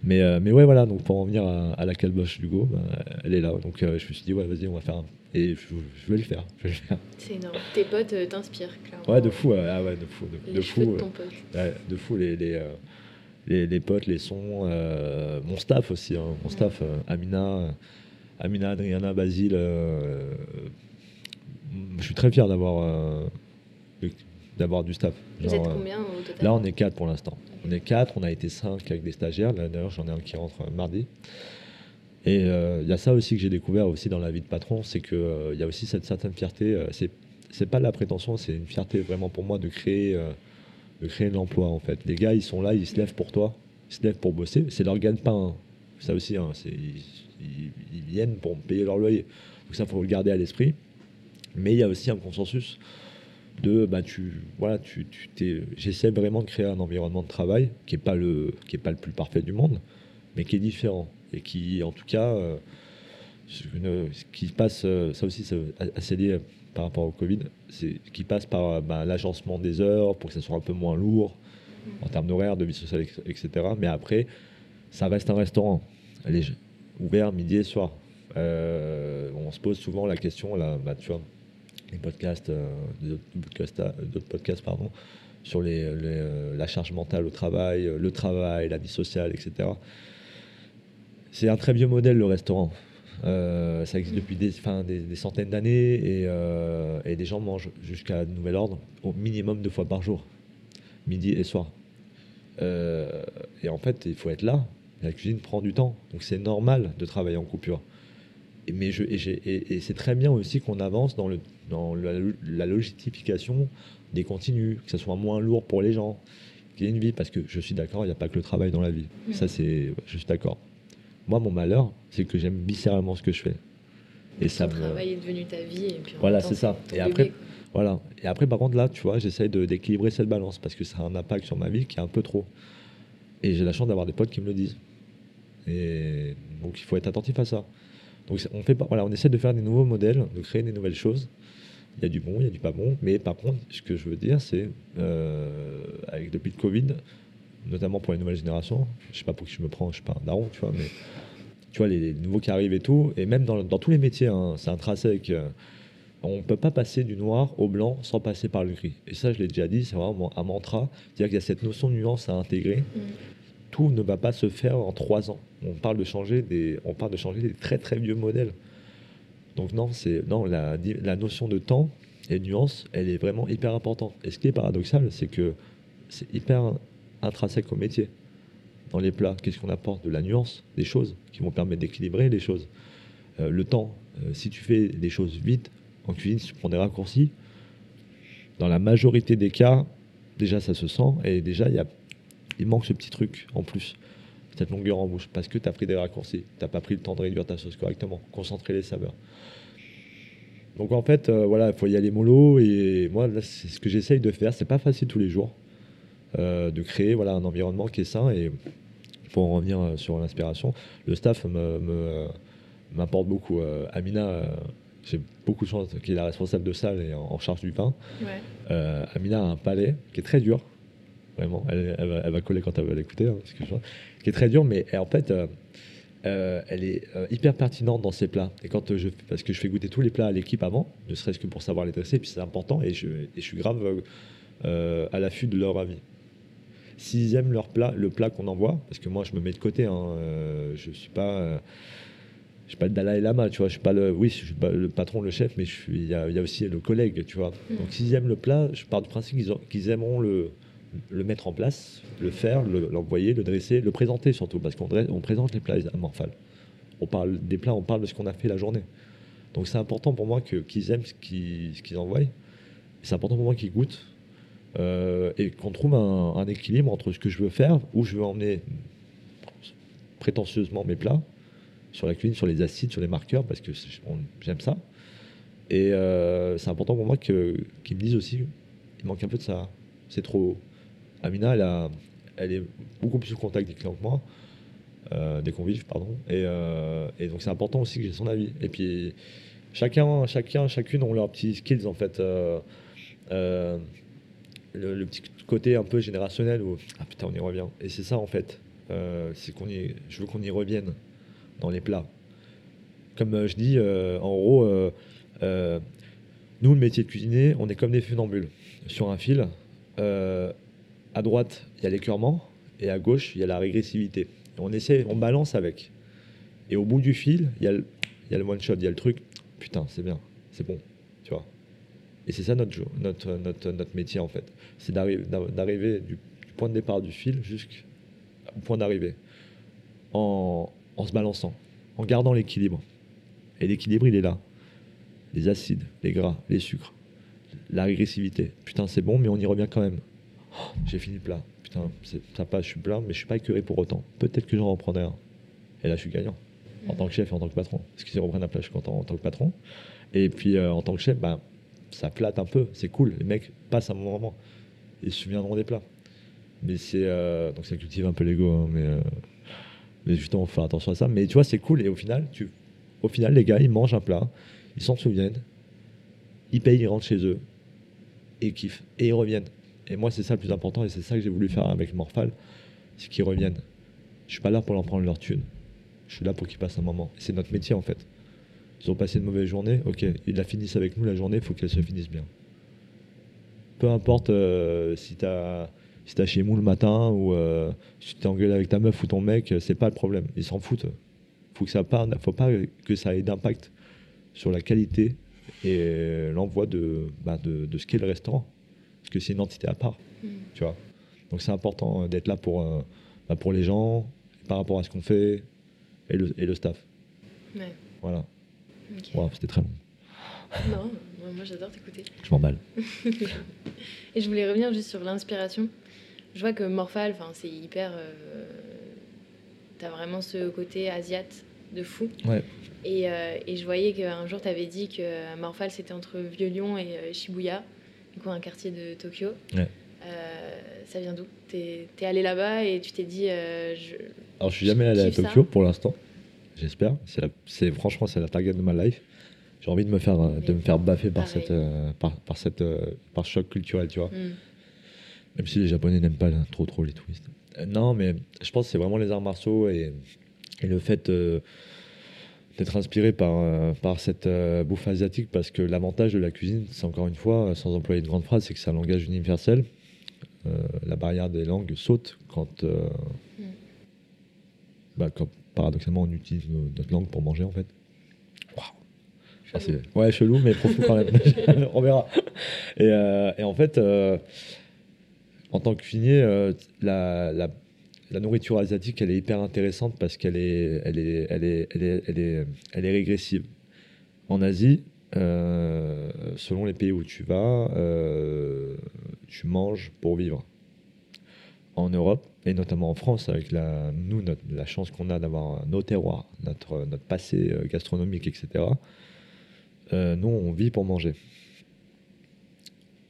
Mais, euh, mais ouais, voilà, donc pour en venir à, à la calboche d'Hugo, ben, elle est là. Donc euh, je me suis dit, ouais, vas-y, on va faire un. Et je, je vais le faire. Je vais le faire. C'est énorme. Tes potes euh, t'inspirent, clairement. Ouais, de fou, ah ouais, de fou. De, Les de fou, de ton pote. ouais, de fou, les, les, les, les potes, les sons, euh, mon staff aussi, hein, mon staff, euh, Amina, Amina, Adriana, Basile. euh, je suis très fier d'avoir euh, d'avoir du staff. Vous êtes euh, combien au total? Là, on est quatre pour l'instant. On est quatre, on a été cinq avec des stagiaires. Là, D'ailleurs, j'en ai un qui rentre mardi. Et euh, il y a ça aussi que j'ai découvert aussi dans la vie de patron, c'est qu'il il y a aussi cette certaine fierté. euh, c'est c'est pas de la prétention, c'est une fierté vraiment pour moi de créer, de créer de l'emploi en fait. Les gars, ils sont là, ils se lèvent pour toi, ils se lèvent pour bosser. C'est leur gagne-pain. hein. Ça aussi, hein, c'est- ils, ils- ils viennent pour payer leur loyer. Donc ça, faut le garder à l'esprit. Mais il y a aussi un consensus de bah tu voilà tu, tu j'essaie vraiment de créer un environnement de travail qui est pas le qui est pas le plus parfait du monde mais qui est différent et qui en tout cas euh, qui passe euh, ça aussi c'est assez lié par rapport au Covid c'est qui passe par bah, l'agencement des heures pour que ça soit un peu moins lourd en termes d'horaire de vie sociale etc mais après ça reste un restaurant est ouvert midi et soir. Euh, on se pose souvent la question là bah, tu vois les podcasts, euh, d'autres podcasts, euh, d'autres podcasts, pardon, sur euh, la charge mentale au travail, le travail, la vie sociale, etc. C'est un très vieux modèle, le restaurant. Ça existe depuis des, centaines d'années et, des gens mangent jusqu'à nouvel ordre au minimum deux fois par jour, midi et soir. Et en fait, il faut être là. La cuisine prend du temps, donc c'est normal de travailler en coupure. Et, mais je, et, j'ai- et- et c'est très bien aussi qu'on avance dans, le, dans la, la logistification des contenus, que ce soit moins lourd pour les gens, qu'il y ait une vie, parce que je suis d'accord, il n'y a pas que le travail dans la vie. Ça, c'est, je suis d'accord. Moi, mon malheur, c'est que j'aime viscéralement ce que je fais. Et ça me, travail est devenu ta vie. Et puis Voilà, c'est ça. Et après- voilà. Et après, par contre, là, tu vois, j'essaye d'équilibrer cette balance parce que ça a un impact sur ma vie qui est un peu trop. Et j'ai la chance d'avoir des potes qui me le disent. Et donc, il faut être attentif à ça. Donc, on, fait voilà, on essaie de faire des nouveaux modèles, de créer des nouvelles choses. Il y a du bon, il y a du pas bon. Mais par contre, ce que je veux dire, c'est, euh, avec depuis le Covid, notamment pour les nouvelles générations, je sais pas pour qui je me prends, je suis pas un daron, tu vois, mais tu vois, les, les nouveaux qui arrivent et tout, et même dans, dans tous les métiers, hein, c'est intrinsèque. euh, on ne peut pas passer du noir au blanc sans passer par le gris. Et ça, je l'ai déjà dit, c'est vraiment un mantra. C'est-à-dire qu'il y a cette notion de nuance à intégrer. Mm. Tout ne va pas se faire en trois ans. On parle de changer des, très très vieux modèles. Donc non, c'est non la, la notion de temps et de nuance, elle est vraiment hyper importante. Et ce qui est paradoxal, c'est que c'est hyper intrinsèque au métier. Dans les plats, qu'est-ce qu'on apporte De la nuance, des choses qui vont permettre d'équilibrer les choses? Euh, le temps, euh, si tu fais des choses vite en cuisine, si tu prends des raccourcis, dans la majorité des cas, déjà ça se sent et déjà il, y a, il manque ce petit truc en plus, cette longueur en bouche, parce que tu as pris des raccourcis, tu n'as pas pris le temps de réduire ta sauce correctement, concentrer les saveurs. Donc en fait, euh, voilà, il faut y aller mollo et moi, c'est ce que j'essaye de faire. C'est pas facile tous les jours euh, de créer voilà, un environnement qui est sain et pour en revenir euh, sur l'inspiration, le staff m'apporte beaucoup. Amina, j'ai beaucoup de chance qu'il est la responsable de salle et en, charge du pain. Amina a un palais qui est très dur, vraiment. Elle, va, coller quand elle va l'écouter, hein, qui est très dur, mais en fait euh, elle est euh, hyper pertinente dans ses plats. Et quand je, parce que je fais goûter tous les plats à l'équipe avant, ne serait-ce que pour savoir les dresser, puis c'est important, et je, je, suis grave euh, à l'affût de leur avis. S'ils aiment leur plat, le plat qu'on envoie, parce que moi je me mets de côté, hein, je suis pas, je suis pas le Dalai Lama, tu vois, je suis pas le, oui, je suis pas le patron, le chef, mais il y, a aussi le collègue, tu vois. Mm. Donc s'ils aiment le plat, je pars du principe qu'ils aimeront le, le mettre en place, le faire, l'envoyer, le, dresser, le présenter surtout, parce qu'on on présente les plats amorphales. On parle des plats, on parle de ce qu'on a fait la journée. Donc c'est important pour moi qu'ils aiment ce qu'ils envoient. C'est important pour moi qu'ils goûtent. Euh, et qu'on trouve un, équilibre entre ce que je veux faire, où je veux emmener prétentieusement mes plats, sur la cuisine, sur les acides, sur les marqueurs, parce que j'aime ça. Et euh, c'est important pour moi qu'ils me disent aussi, il manque un peu de ça, c'est trop, Amina, elle, a, elle est beaucoup plus au contact des clients que moi, euh, des convives, pardon. Euh, et, donc c'est important aussi que j'ai son avis. Et puis chacun, chacun, chacune ont leurs petits skills en fait. Euh, le, petit côté un peu générationnel où ah putain on y revient. Et c'est ça en fait. c'est qu'on y, je veux qu'on y revienne dans les plats. Comme je dis, en gros, nous le métier de cuisinier, on est comme des funambules sur un fil à droite, il y a l'écœurement, et à gauche, il y a la régressivité. on essaie, on balance avec. Et au bout du fil, il y a le, il one shot, il y a le truc. Putain, c'est bien, c'est bon, tu vois. Et c'est ça notre, notre, notre, métier en fait. C'est d'arriver du, point de départ du fil jusqu'au point d'arrivée. En se balançant, en gardant l'équilibre. Et l'équilibre, il est là. Les acides, les gras, les sucres, la régressivité. Putain, c'est bon, mais on y revient quand même. J'ai fini le plat. Putain, ça passe, je suis plein, mais je suis pas écœuré pour autant. Peut-être que j'en reprendrai un. Et là, je suis gagnant. En tant que chef et en tant que patron. Parce qu'ils reprennent un plat, je suis content en tant que patron. Et puis, euh, en tant que chef, ben, ça flatte un peu. C'est cool. Les mecs passent un bon moment. Ils se souviendront des plats. Mais c'est. Euh, donc, ça cultive un peu l'ego. Hein, mais, euh, mais justement, faut faire attention à ça. Mais tu vois, c'est cool. Et au final, tu, au final, les gars, ils mangent un plat. Ils s'en souviennent. Ils payent, ils rentrent chez eux. Et ils kiffent. Et ils reviennent. Et moi, c'est ça le plus important, et c'est ça que j'ai voulu faire avec Morphal, c'est qu'ils reviennent. Je suis pas là pour leur prendre leur thune. Je suis là pour qu'ils passent un moment. C'est notre métier, en fait. Ils ont passé une mauvaise journée, ok, ils la finissent avec nous la journée, il faut qu'elle se finisse bien. Peu importe euh, si tu as si chez mou le matin ou euh, si tu es engueulé avec ta meuf ou ton mec, c'est pas le problème. Ils s'en foutent. Faut que ça faut pas que ça ait d'impact sur la qualité et l'envoi bah, de, de ce qu'est le restaurant parce que c'est une entité à part. Mm. Tu vois Donc c'est important euh, d'être là pour, euh, bah, pour les gens, par rapport à ce qu'on fait et le, et le staff. Ouais. Voilà. C'était très long. Non, moi j'adore t'écouter. Je m'emballe. et je voulais revenir juste sur l'inspiration. Je vois que Morphal, c'est hyper. Euh, T'as vraiment ce côté asiate de fou. Ouais. Et, euh, et je voyais qu'un jour, tu avais dit que Morphal, c'était entre Vieux-Lyon et Shibuya du coup, un quartier de Tokyo. Euh, ça vient d'où? T'es es allé là-bas et tu t'es dit. Euh, je, Alors, je suis jamais allé à Tokyo pour l'instant. J'espère. C'est franchement, c'est la target de ma life. J'ai envie de me faire, de me faire baffer par cette, euh, par, par, cette, par choc culturel, tu vois. Hmm. Même si les Japonais n'aiment pas trop, trop les touristes. non, mais je pense que c'est vraiment les arts martiaux et, et le fait d'être inspiré par, euh, par cette euh, bouffe asiatique parce que l'avantage de la cuisine, c'est encore une fois, sans employer de grandes phrases, c'est que c'est un langage universel. Euh, la barrière des langues saute quand, mm. bah, quand paradoxalement on utilise notre langue pour manger en fait. Ah, ouais, chelou, mais profond quand même. on verra. Et, et en fait, en tant que cuisinier, la, la la nourriture asiatique, elle est hyper intéressante parce qu'elle est, elle est, elle est, elle est, elle est, elle régressive. En Asie, euh, selon les pays où tu vas, euh, tu manges pour vivre. En Europe, et notamment en France, avec la, nous, notre- la chance qu'on a d'avoir nos terroirs, notre, notre passé euh, gastronomique, etc., nous, on vit pour manger.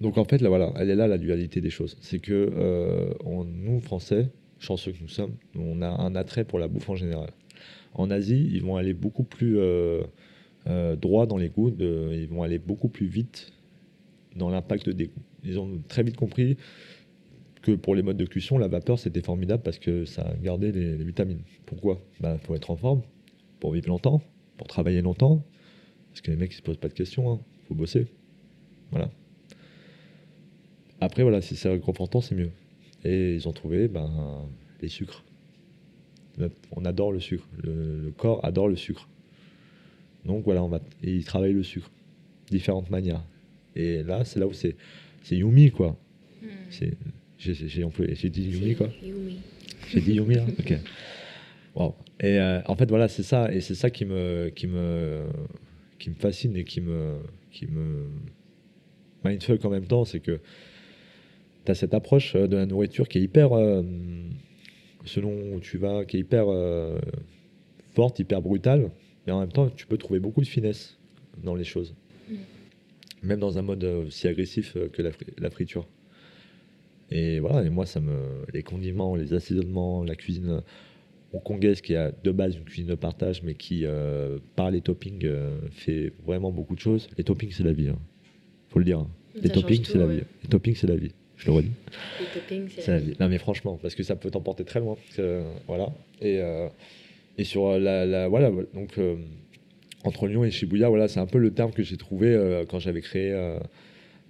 Donc en fait, là, voilà, elle est là la dualité des choses. C'est que nous, Français, chanceux que nous sommes, on a un attrait pour la bouffe en général. En Asie, ils vont aller beaucoup plus euh, euh, droit dans les goûts, ils vont aller beaucoup plus vite dans l'impact des goûts. Ils ont très vite compris que pour les modes de cuisson, la vapeur, c'était formidable parce que ça gardait les, vitamines. Pourquoi? Bah, faut être en forme, pour vivre longtemps, pour travailler longtemps, parce que les mecs, ils se posent pas de questions, hein. faut bosser. Voilà. Après, voilà, si c'est réconfortant, c'est mieux. Et ils ont trouvé ben, les sucres. On adore le sucre. Le, le corps adore le sucre. Donc voilà, on va, et ils travaillent le sucre. Différentes manières. Et là, c'est là où c'est, c'est Yumi, quoi. Hmm. C'est, j'ai, j'ai- j'ai employé, j'ai dit Yumi, quoi. Yumi. J'ai dit Yumi là Ok. Wow. Et euh, en fait, voilà, c'est ça. Et c'est ça qui me, qui, me, qui me fascine et qui me, qui me mindfuck en même temps. C'est que tu as cette approche euh, de la nourriture qui est hyper, euh, selon où tu vas, qui est hyper euh, forte, hyper brutale. Mais en même temps, tu peux trouver beaucoup de finesse dans les choses. Mm. Même dans un mode aussi agressif que la, fri- la friture. Et voilà, et moi, ça me, les condiments, les assaisonnements, la cuisine hongkongaise qui a de base une cuisine de partage, mais qui, euh, par les toppings, fait vraiment beaucoup de choses. Les toppings, c'est la vie. hein. Faut le dire. hein. Les toppings, tout, c'est la vie. Les toppings, c'est la vie. Je le redis. Les toppings, c'est C'est la vie. Non, mais franchement, parce que ça peut t'emporter très loin. que, voilà. Et, euh, et sur la, la- voilà, donc euh, entre Lyon et Shibuya, voilà, c'est un peu le terme que j'ai trouvé euh, quand j'avais créé euh,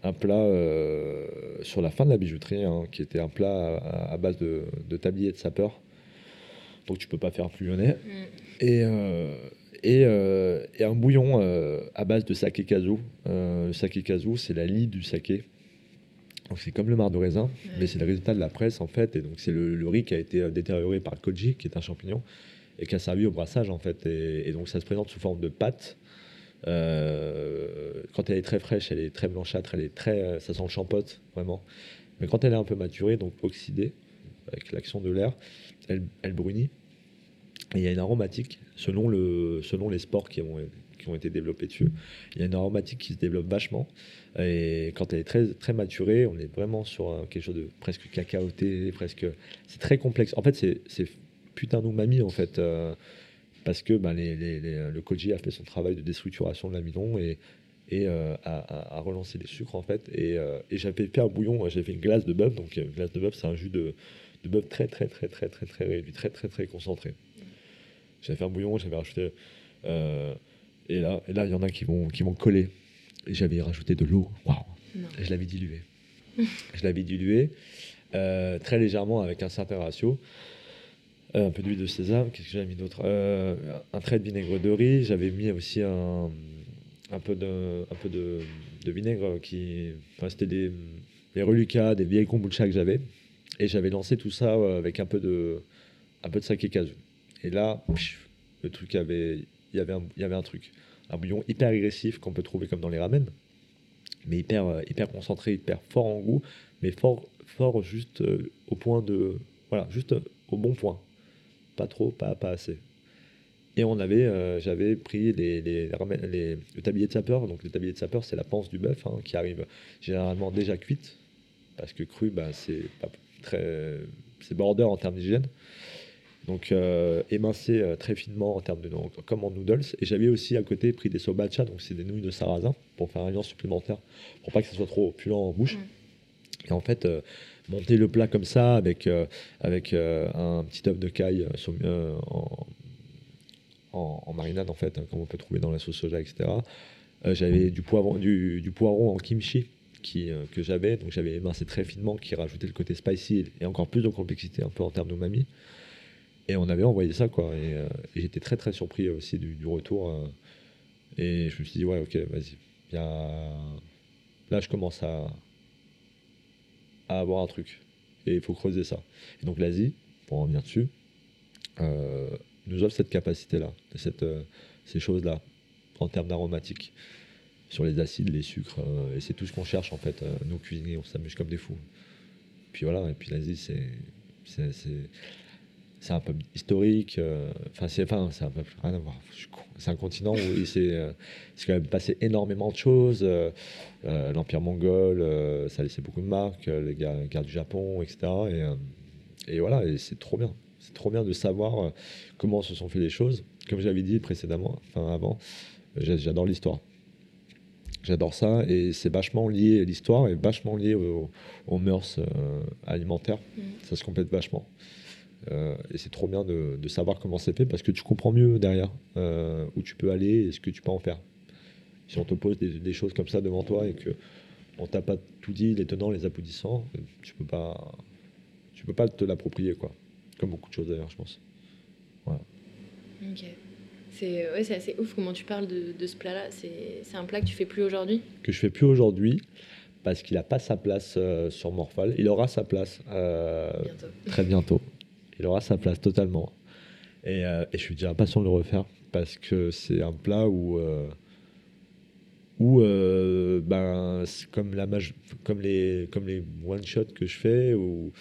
un plat euh, sur la fin de la bijouterie, hein, qui était un plat à, à base de, de tablier de sapeur. Donc tu peux pas faire plus lyonnais. Hmm. Et, euh, et, euh, et un bouillon euh, à base de saké kazu. Euh, le saké kazu, c'est la lie du saké. Donc c'est comme le marc de raisin, mais c'est le résultat de la presse en fait. Et donc c'est le, le riz qui a été euh, détérioré par le koji, qui est un champignon, et qui a servi au brassage en fait. Et, et donc ça se présente sous forme de pâte. Euh, quand elle est très fraîche, elle est très blanchâtre, elle est très, euh, ça sent le champote vraiment. Mais quand elle est un peu maturée, donc oxydée, avec l'action de l'air, elle, elle brunit. Et il y a une aromatique, selon, le, selon les sports qui ont, qui ont été développés dessus, il y a une aromatique qui se développe vachement. Et quand elle est très, très maturée, on est vraiment sur euh, quelque chose de presque cacaoté, presque. C'est très complexe. En fait, c'est- putain d'umami, en fait. euh, parce que ben, le koji a fait son travail de déstructuration de l'amidon et, et euh, a relancé les sucres, en fait. Et, euh, j'avais fait un bouillon, j'ai fait une glace de bœuf. Donc, euh, une glace de bœuf, c'est un jus de, de bœuf très, très, très, très, très, très réduit, très, très, très concentré. J'avais fait un bouillon, j'avais rajouté. euh, et là, et là, il y en a qui vont, qui vont coller. Et j'avais rajouté de l'eau. Waouh! Je l'avais dilué. je l'avais dilué euh, très légèrement avec un certain ratio. Euh, un peu d'huile de sésame, qu'est-ce que j'avais mis d'autre? Euh, Un trait de vinaigre de riz. J'avais mis aussi un, un peu de, un peu de, de vinaigre qui. Enfin, c'était des, des relucas, des vieilles kombucha que j'avais. Et j'avais lancé tout ça avec un peu de, un peu de saké kazu. Et là, pff, le truc avait, il y avait un, il y avait un truc, un bouillon hyper agressif qu'on peut trouver comme dans les ramen, mais hyper, euh, hyper concentré, hyper fort en goût, mais fort, fort juste euh, au point de, voilà, juste euh, au bon point, pas trop, pas, pas assez. Et on avait, j'avais pris les, les- le tablier de sapeur. Donc le tablier de sapeur, c'est la panse du bœuf hein, qui arrive généralement déjà cuite, parce que cru, bah, c'est pas très, c'est border en termes d'hygiène. Donc euh, émincé euh, très finement en termes de donc, comme en noodles. Et j'avais aussi à côté pris des sobacha, donc c'est des nouilles de sarrasin, pour faire un lien supplémentaire, pour pas que ça soit trop opulent en bouche. Mm. Et en fait, euh, monter le plat comme ça avec, avec un petit œuf de caille en, en, en marinade, en fait, hein, comme on peut trouver dans la sauce soja, etc. J'avais du poivron, du, du poireau en kimchi qui, euh, que j'avais, donc j'avais émincé très finement, qui rajoutait le côté spicy et encore plus de complexité un peu en termes d'umami. Et on avait envoyé ça, quoi. Et, euh, j'étais très, très surpris aussi du, retour. euh, et je me suis dit, ouais, ok, vas-y. Là, je commence à, à avoir un truc. Et il faut creuser ça. Et donc, l'Asie, pour en venir dessus, euh, nous offre cette capacité-là, cette, euh, ces choses-là, en termes d'aromatique. sur les acides, les sucres. et c'est tout ce qu'on cherche en fait. nous cuisiniers, on s'amuse comme des fous. Puis voilà, et puis l'Asie, c'est un peu historique. Enfin, c'est enfin, un peu rien à voir. C'est un continent où il s'est quand même passé énormément de choses. L'Empire mongol, ça a laissé beaucoup de marques, les guerres, du Japon, etc. Et, et voilà, et c'est trop bien. C'est trop bien de savoir comment se sont fait les choses. Comme j'avais dit précédemment, enfin avant, j'adore l'histoire. J'adore ça et c'est vachement lié, l'histoire est vachement liée aux, mœurs alimentaires. Mm. Ça se complète vachement. Euh, et c'est trop bien de, savoir comment c'est fait parce que tu comprends mieux derrière euh, où tu peux aller et ce que tu peux en faire. Si on te pose des, choses comme ça devant toi et que on t'a pas tout dit, les tenants, les aboutissants, tu peux pas, tu peux pas te l'approprier quoi. Comme beaucoup de choses d'ailleurs, je pense. Voilà. Ok. C'est ouais, assez ouf comment tu parles de, ce plat-là. C'est un plat que tu fais plus aujourd'hui? Que je fais plus aujourd'hui parce qu'il n'a pas sa place euh, sur Morphal. Il aura sa place très bientôt il aura sa place totalement. Et, euh, et je suis déjà impatient de le refaire parce que c'est un plat où, euh, où euh, ben, comme, la comme les, comme les one-shots que je fais, où,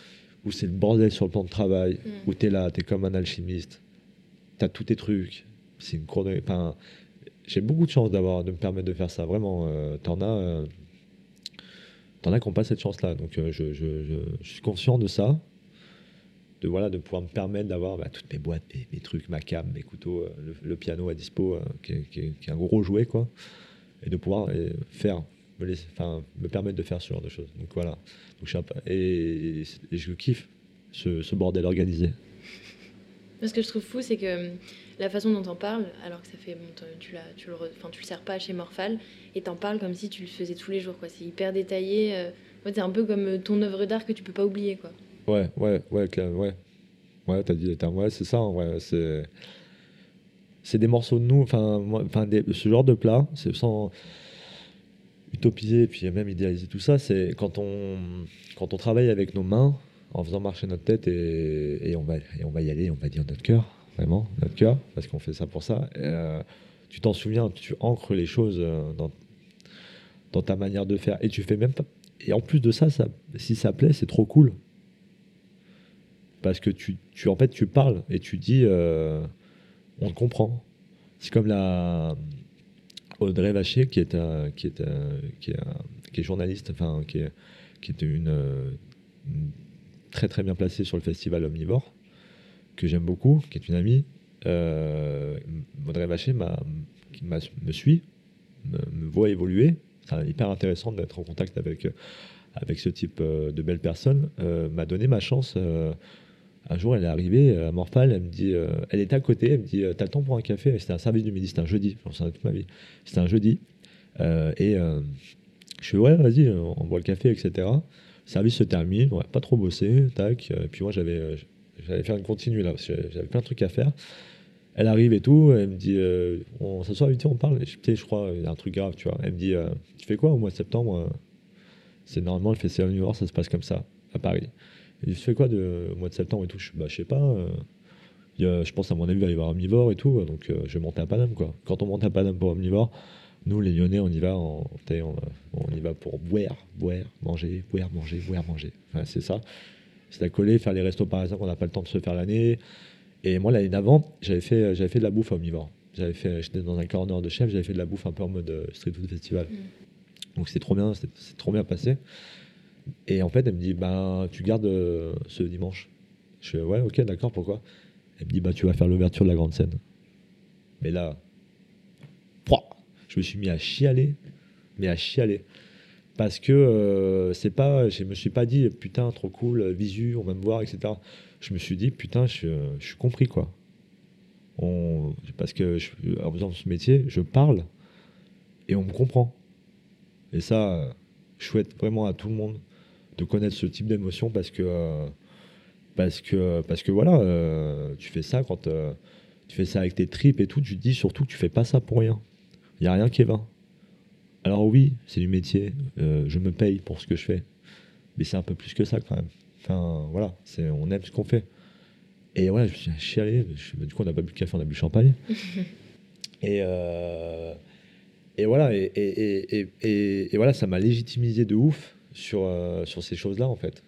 où c'est le bordel sur le plan de travail, mm. où tu es là, tu es comme un alchimiste, tu as tous tes trucs. C'est une cour enfin, J'ai beaucoup de chance d'avoir, de me permettre de faire ça. Vraiment, t'en as. T'en as qui n'ont pas cette chance-là. Donc, je, je, je, je, suis conscient de ça de, voilà, de pouvoir me permettre d'avoir bah, toutes mes boîtes, mes, trucs, ma cam, mes couteaux, euh, le, piano à dispo, euh, qui, est, un gros jouet, quoi. Et de pouvoir euh, faire, me, me permettre de faire ce genre de choses. Donc voilà. Donc, et, je kiffe ce, bordel organisé. Ce que je trouve fou, c'est que la façon dont on parle, alors que ça fait, tu, tu, le, tu le sers pas chez Morphal, et t'en parles comme si tu le faisais tous les jours. quoi. C'est hyper détaillé. c'est un peu comme ton œuvre d'art que tu peux pas oublier. quoi. Ouais, ouais, ouais, ouais. Ouais, t'as dit les. Ouais, c'est ça, ouais. C'est, c'est des morceaux de nous. Enfin, ce genre de plat, c'est sans utopiser puis même idéaliser tout ça. C'est quand on, quand on travaille avec nos mains, en faisant marcher notre tête et, et on, va, et on va y aller, on va dire notre cœur, vraiment, notre cœur, parce qu'on fait ça pour ça. Euh, tu t'en souviens, tu ancres les choses euh, dans, dans ta manière de faire. Et tu fais même pas. Et en plus de ça, ça si ça plaît, c'est trop cool parce que tu, tu, en fait, tu parles et tu dis, euh, on te comprend. C'est comme la Audrey Vacher, qui est, est, qui est, qui est journaliste, enfin, qui est, qui est une, très très bien placée sur le festival Omnivore, que j'aime beaucoup, qui est une amie. Euh, Audrey Vacher me suit, me, voit évoluer. C'est hyper intéressant d'être en contact avec, avec ce type euh, de belles personnes. M'a donné ma chance un jour, elle est arrivée à Morphal, elle me dit, euh, elle était à côté, elle me dit, euh, t'as le temps pour un café? C'était un service du midi, c'était un jeudi, j'en sais toute ma vie. C'était un jeudi. Euh, et je fais, ouais, vas-y, on boit le café, etc. Le service se termine, on va pas trop bosser, tac. Et puis moi, j'avais, j'allais faire une continue là, parce que j'avais plein de trucs à faire. Elle arrive et tout, elle me dit, on s'assoit vite, on parle. Je, je crois, il y a un truc grave, tu vois. Elle me dit, tu fais quoi au mois de septembre? C'est normalement le festival York, ça se passe comme ça, à Paris. Il se fait quoi de, au mois de septembre et tout Je bah, je sais pas. Euh, je pense à mon avis, il va y avoir Omnivore et tout. Donc, euh, je vais monter à Paname. Quoi. Quand on monte à Paname pour Omnivore, nous, les Lyonnais, on y va, on, on, y va pour boire, boire, manger, boire, manger, boire, manger. Enfin, c'est ça. C'est à coller, faire les restos par exemple, qu'on n'a pas le temps de se faire l'année. Et moi, l'année d'avant, j'avais fait, j'avais fait de la bouffe à Omnivore. J'avais fait, j'étais dans un corner de chef, j'avais fait de la bouffe un peu en mode euh, street food festival. Mm. Donc, c'est trop bien, c'est trop bien passé. Et en fait, elle me dit, bah, tu gardes euh, ce dimanche. Je fais, ouais, ok, d'accord, pourquoi? Elle me dit, bah, tu vas faire l'ouverture de la grande scène. Mais là, je me suis mis à chialer, mais à chialer. Parce que euh, c'est pas, je me suis pas dit, putain, trop cool, visu, on va me voir, etc. Je me suis dit, putain, je, suis compris, quoi. On, parce que en faisant ce métier, je parle et on me comprend. Et ça, je souhaite vraiment à tout le monde de connaître ce type d'émotion parce que euh, parce que parce que voilà euh, tu fais ça quand euh, tu fais ça avec tes tripes et tout tu te dis surtout que tu fais pas ça pour rien. Il y a rien qui est vain. Alors oui c'est du métier je me paye pour ce que je fais. Mais c'est un peu plus que ça quand même. Enfin voilà c'est on aime ce qu'on fait. Et voilà je me suis chialé du coup on n'a pas bu de café on a bu du champagne. Et et voilà, et, et, et, et, voilà, ça m'a légitimisé de ouf sur, euh, sur ces choses-là, en fait.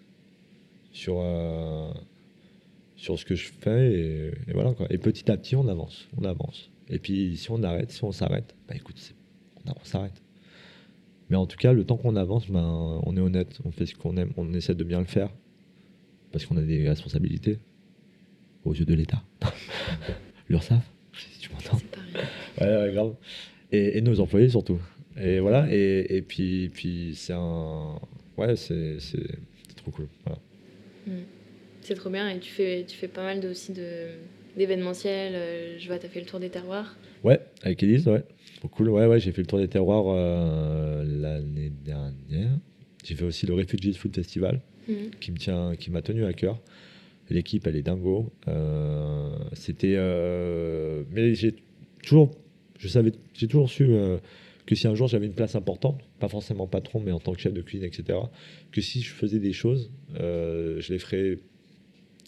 Sur, euh, sur ce que je fais, et, voilà. Quoi. Et petit à petit, on avance, on avance. Et puis, si on arrête, si on s'arrête, bah écoute, on, on s'arrête. Mais en tout cas, le temps qu'on avance, ben, on est honnête, on fait ce qu'on aime, on essaie de bien le faire, parce qu'on a des responsabilités aux yeux de l'État. L'URSSAF, si tu m'entends. Ouais, ouais, grave. Et, nos employés surtout. Et voilà, et, et puis, puis c'est un. Ouais, c'est trop cool. Mm. C'est trop bien, et tu fais, tu fais pas mal de, aussi d'événementiels. Euh, je vois, tu as fait le tour des terroirs. Ouais, avec Elise, ouais. Trop cool. Ouais, ouais, j'ai fait le tour des terroirs euh, l'année dernière. J'ai fait aussi le Refugees Food Festival, mm. qui me tient, qui m'a tenu à cœur. L'équipe, elle est dingo. Euh, c'était. mais j'ai toujours je savais, j'ai toujours su que si un jour j'avais une place importante, pas forcément patron, mais en tant que chef de cuisine, etc., que si je faisais des choses, euh, je les ferais,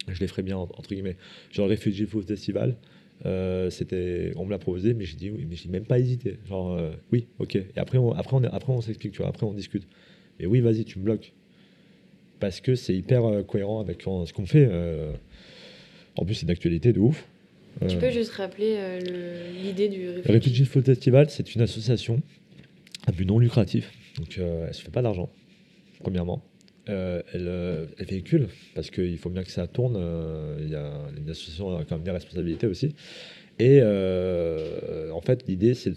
je les ferais bien entre guillemets. Genre Refugee Food Festival, euh, c'était, on me l'a proposé, mais j'ai dit oui, mais j'ai même pas hésité. Genre oui, ok. Et après, on, après après on s'explique, tu vois. Après on discute. Et oui, vas-y, tu me bloques parce que c'est hyper cohérent avec ce qu'on fait. en plus, c'est d'actualité de ouf. Tu peux juste rappeler euh, l'idée du Refugee, Refugee Food Festival, c'est une association à but non lucratif. Donc, euh, elle ne se fait pas d'argent, premièrement. Euh, elle, véhicule, parce qu'il faut bien que ça tourne. Il y a une association a quand même des responsabilités aussi. Et en fait, l'idée, c'est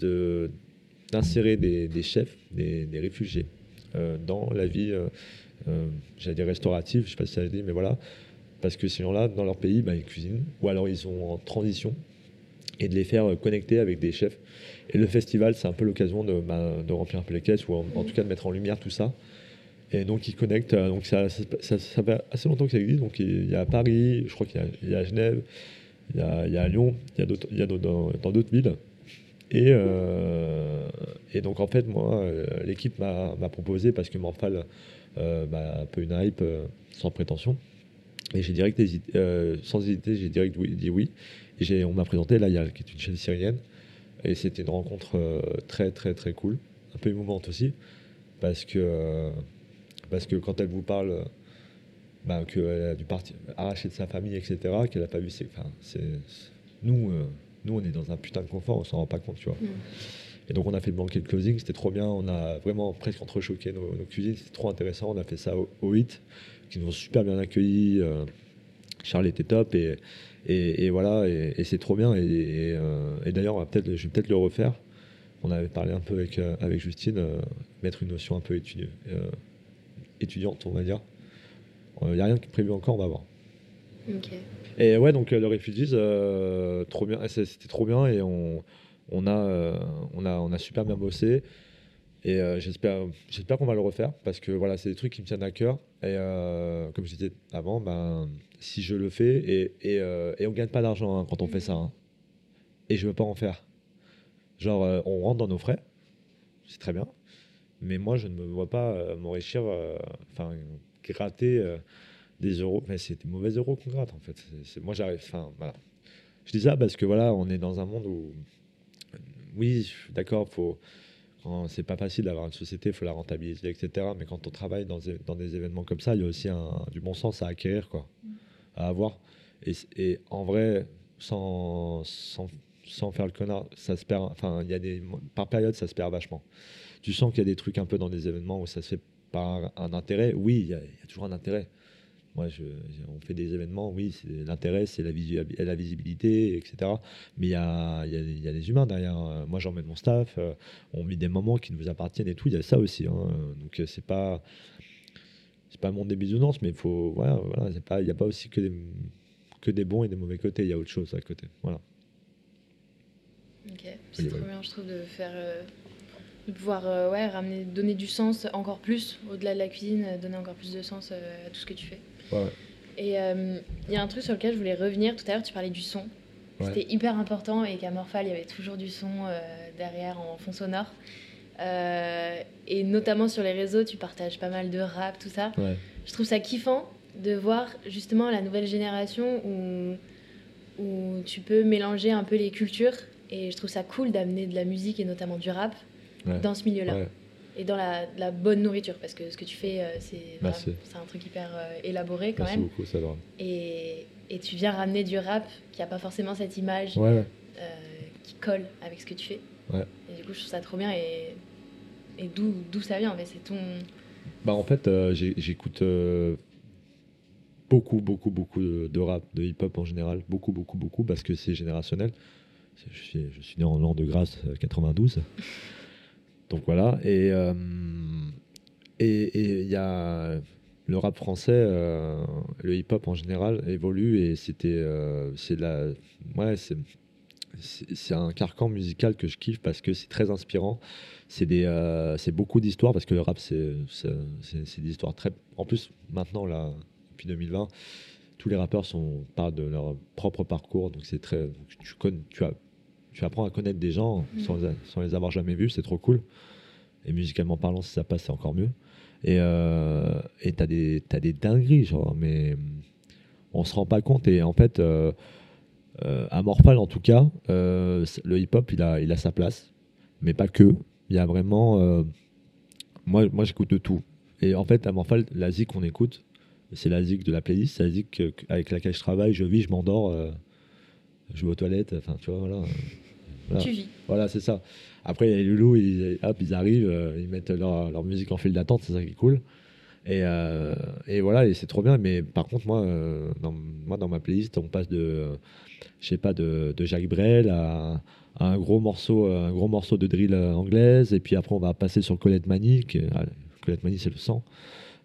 d'insérer des, des, chefs, des, des réfugiés dans la vie, j'allais dire restaurative, je ne sais pas si ça a dit, mais voilà, parce que ces gens-là, dans leur pays, bah, ils cuisinent, ou alors ils sont en transition, et de les faire euh, connecter avec des chefs. Et le festival, c'est un peu l'occasion de, bah, remplir un peu les caisses, ou en, tout cas de mettre en lumière tout ça. Et donc ils connectent, euh, donc ça, fait assez longtemps que ça existe, donc il y a Paris, je crois qu'il y, a Genève, il y a, Lyon, il y a, dans d'autres villes. Et, euh, et, donc en fait, moi, l'équipe m'a proposé, parce que Morphal, bah, un peu une hype, sans prétention, et j'ai direct hésité, euh, sans hésiter, j'ai direct dit oui. Et on m'a présenté Laïal, qui est une chaîne syrienne. Et c'était une rencontre euh, très, très, très cool. Un peu émouvante aussi. Parce que, euh, parce que quand elle vous parle bah, qu'elle a dû partir, arracher de sa famille, etc., qu'elle n'a pas vu, c'est. Enfin, nous, nous, on est dans un putain de confort, on s'en rend pas compte, tu vois. Mm. Et donc, on a fait le blanquet de closing, c'était trop bien. On a vraiment presque entrechoqué nos, nos cuisines, c'était trop intéressant. On a fait ça au, au 8 qui nous ont super bien accueillis. Euh, Charles était top et, et, voilà, et, c'est trop bien. Et, euh, d'ailleurs, peut je vais peut-être le refaire. On avait parlé un peu avec, euh, avec Justine, mettre une notion un peu étudiante, on va dire. Il n'y a rien qui est prévu encore, on va voir. Et ouais, donc le Refugees, trop bien, c'était trop bien et on, on, a, on, a, on a super bien bossé. Et euh, j'espère, qu'on va le refaire parce que voilà, c'est des trucs qui me tiennent à cœur. Et euh, comme je disais avant, ben, si je le fais, et, et, euh, on gagne pas d'argent hein, quand on fait ça. Hein. et je veux pas en faire. Genre, on rentre dans nos frais, c'est très bien. Mais moi, je ne me vois pas m'enrichir, enfin, gratter des euros. Mais c'est des mauvais euros qu'on gratte en fait. Moi, j'arrive. Enfin, voilà. Je dis ça parce que voilà, on est dans un monde où, oui, d'accord, faut c'est pas facile d'avoir une société, il faut la rentabiliser, etc. Mais quand on travaille dans, des événements comme ça, il y a aussi du bon sens à acquérir, à avoir. Et, en vrai, sans, faire le connard, ça se perd. Enfin, par période, ça se perd vachement. Tu sens qu'il y a des trucs un peu dans des événements où ça se fait par un intérêt. Oui, il y, a toujours un intérêt. Moi, je, on fait des événements, oui, l'intérêt, c'est la, la, visibilité, etc. Mais il y a, y, a, y a, des humains derrière. Moi, j'emmène mon staff, euh, on met des moments qui nous appartiennent et tout. Il y a ça aussi. Hein. Donc, euh, c'est pas. C'est pas un monde des bisounours, mais il faut. Voilà, voilà il n'y a pas aussi que des, que des bons et des mauvais côtés. Il y a autre chose à côté. Voilà. Ok, c'est trop bien, je trouve, de faire. Euh, de pouvoir ouais, ramener, donner du sens encore plus au-delà de la cuisine, donner encore plus de sens à tout ce que tu fais. Et euh, il y a un truc sur lequel je voulais revenir. Tout à l'heure, tu parlais du son. C'était hyper important et qu'à Morphal, il y avait toujours du son euh, derrière en fond sonore. Euh, et notamment sur les réseaux, tu partages pas mal de rap, tout ça. Je trouve ça kiffant de voir justement la nouvelle génération où, où tu peux mélanger un peu les cultures. Et je trouve ça cool d'amener de la musique et notamment du rap dans ce milieu-là. Et dans la, la, bonne nourriture, parce que ce que tu fais, c'est un truc hyper élaboré quand Merci même. beaucoup, ça et, et, tu viens ramener du rap qui n'a pas forcément cette image qui colle avec ce que tu fais. Et du coup, je trouve ça trop bien. Et, et d'où ça vient en fait C'est ton. Bah, en fait, j'écoute beaucoup, beaucoup, beaucoup de, rap, de hip-hop en général. Beaucoup, beaucoup, beaucoup, parce que c'est générationnel. Je suis, je suis, né en l'an de grâce 92. Euh, Donc voilà. Et euh, et il y a le rap français, euh, le hip-hop en général évolue et c'était c'est la ouais c'est c'est un carcan musical que je kiffe parce que c'est très inspirant. C'est beaucoup d'histoires parce que le rap c'est des histoires très en plus maintenant là 2020, tous les rappeurs sont, parlent de leur propre parcours. Donc, c'est très. Tu, tu, as, tu apprends à connaître des gens mm. sans, sans, les avoir jamais vus. C'est trop cool. Et musicalement parlant, si ça passe, c'est encore mieux. Et euh, tu as des, as des dingueries, genre, mais on se rend pas compte. Et en fait, euh, euh à Morphal, en tout cas, euh, le hip-hop, il a, il a sa place. Mais pas que. Il y a vraiment. moi, moi j'écoute de tout. Et en fait, à Morphal, la zik qu'on écoute, c'est la zik de la playlist, c'est la zik avec laquelle je travaille, je vis, je m'endors, euh, je vais aux toilettes, enfin tu vois, voilà. Voilà. Tu vis. Voilà, c'est ça. Après, les loulous, ils, hop, ils arrivent, euh, ils mettent leur, leur, musique en file d'attente, c'est ça qui est cool. Et, euh, et voilà, et c'est trop bien. Mais par contre, moi, dans, moi, dans ma playlist, on passe de, je sais pas, de, de Jacques Brel à, un gros morceau, un gros morceau de drill anglaise, et puis après, on va passer sur Colette Mani. Colette Mani, c'est le sang.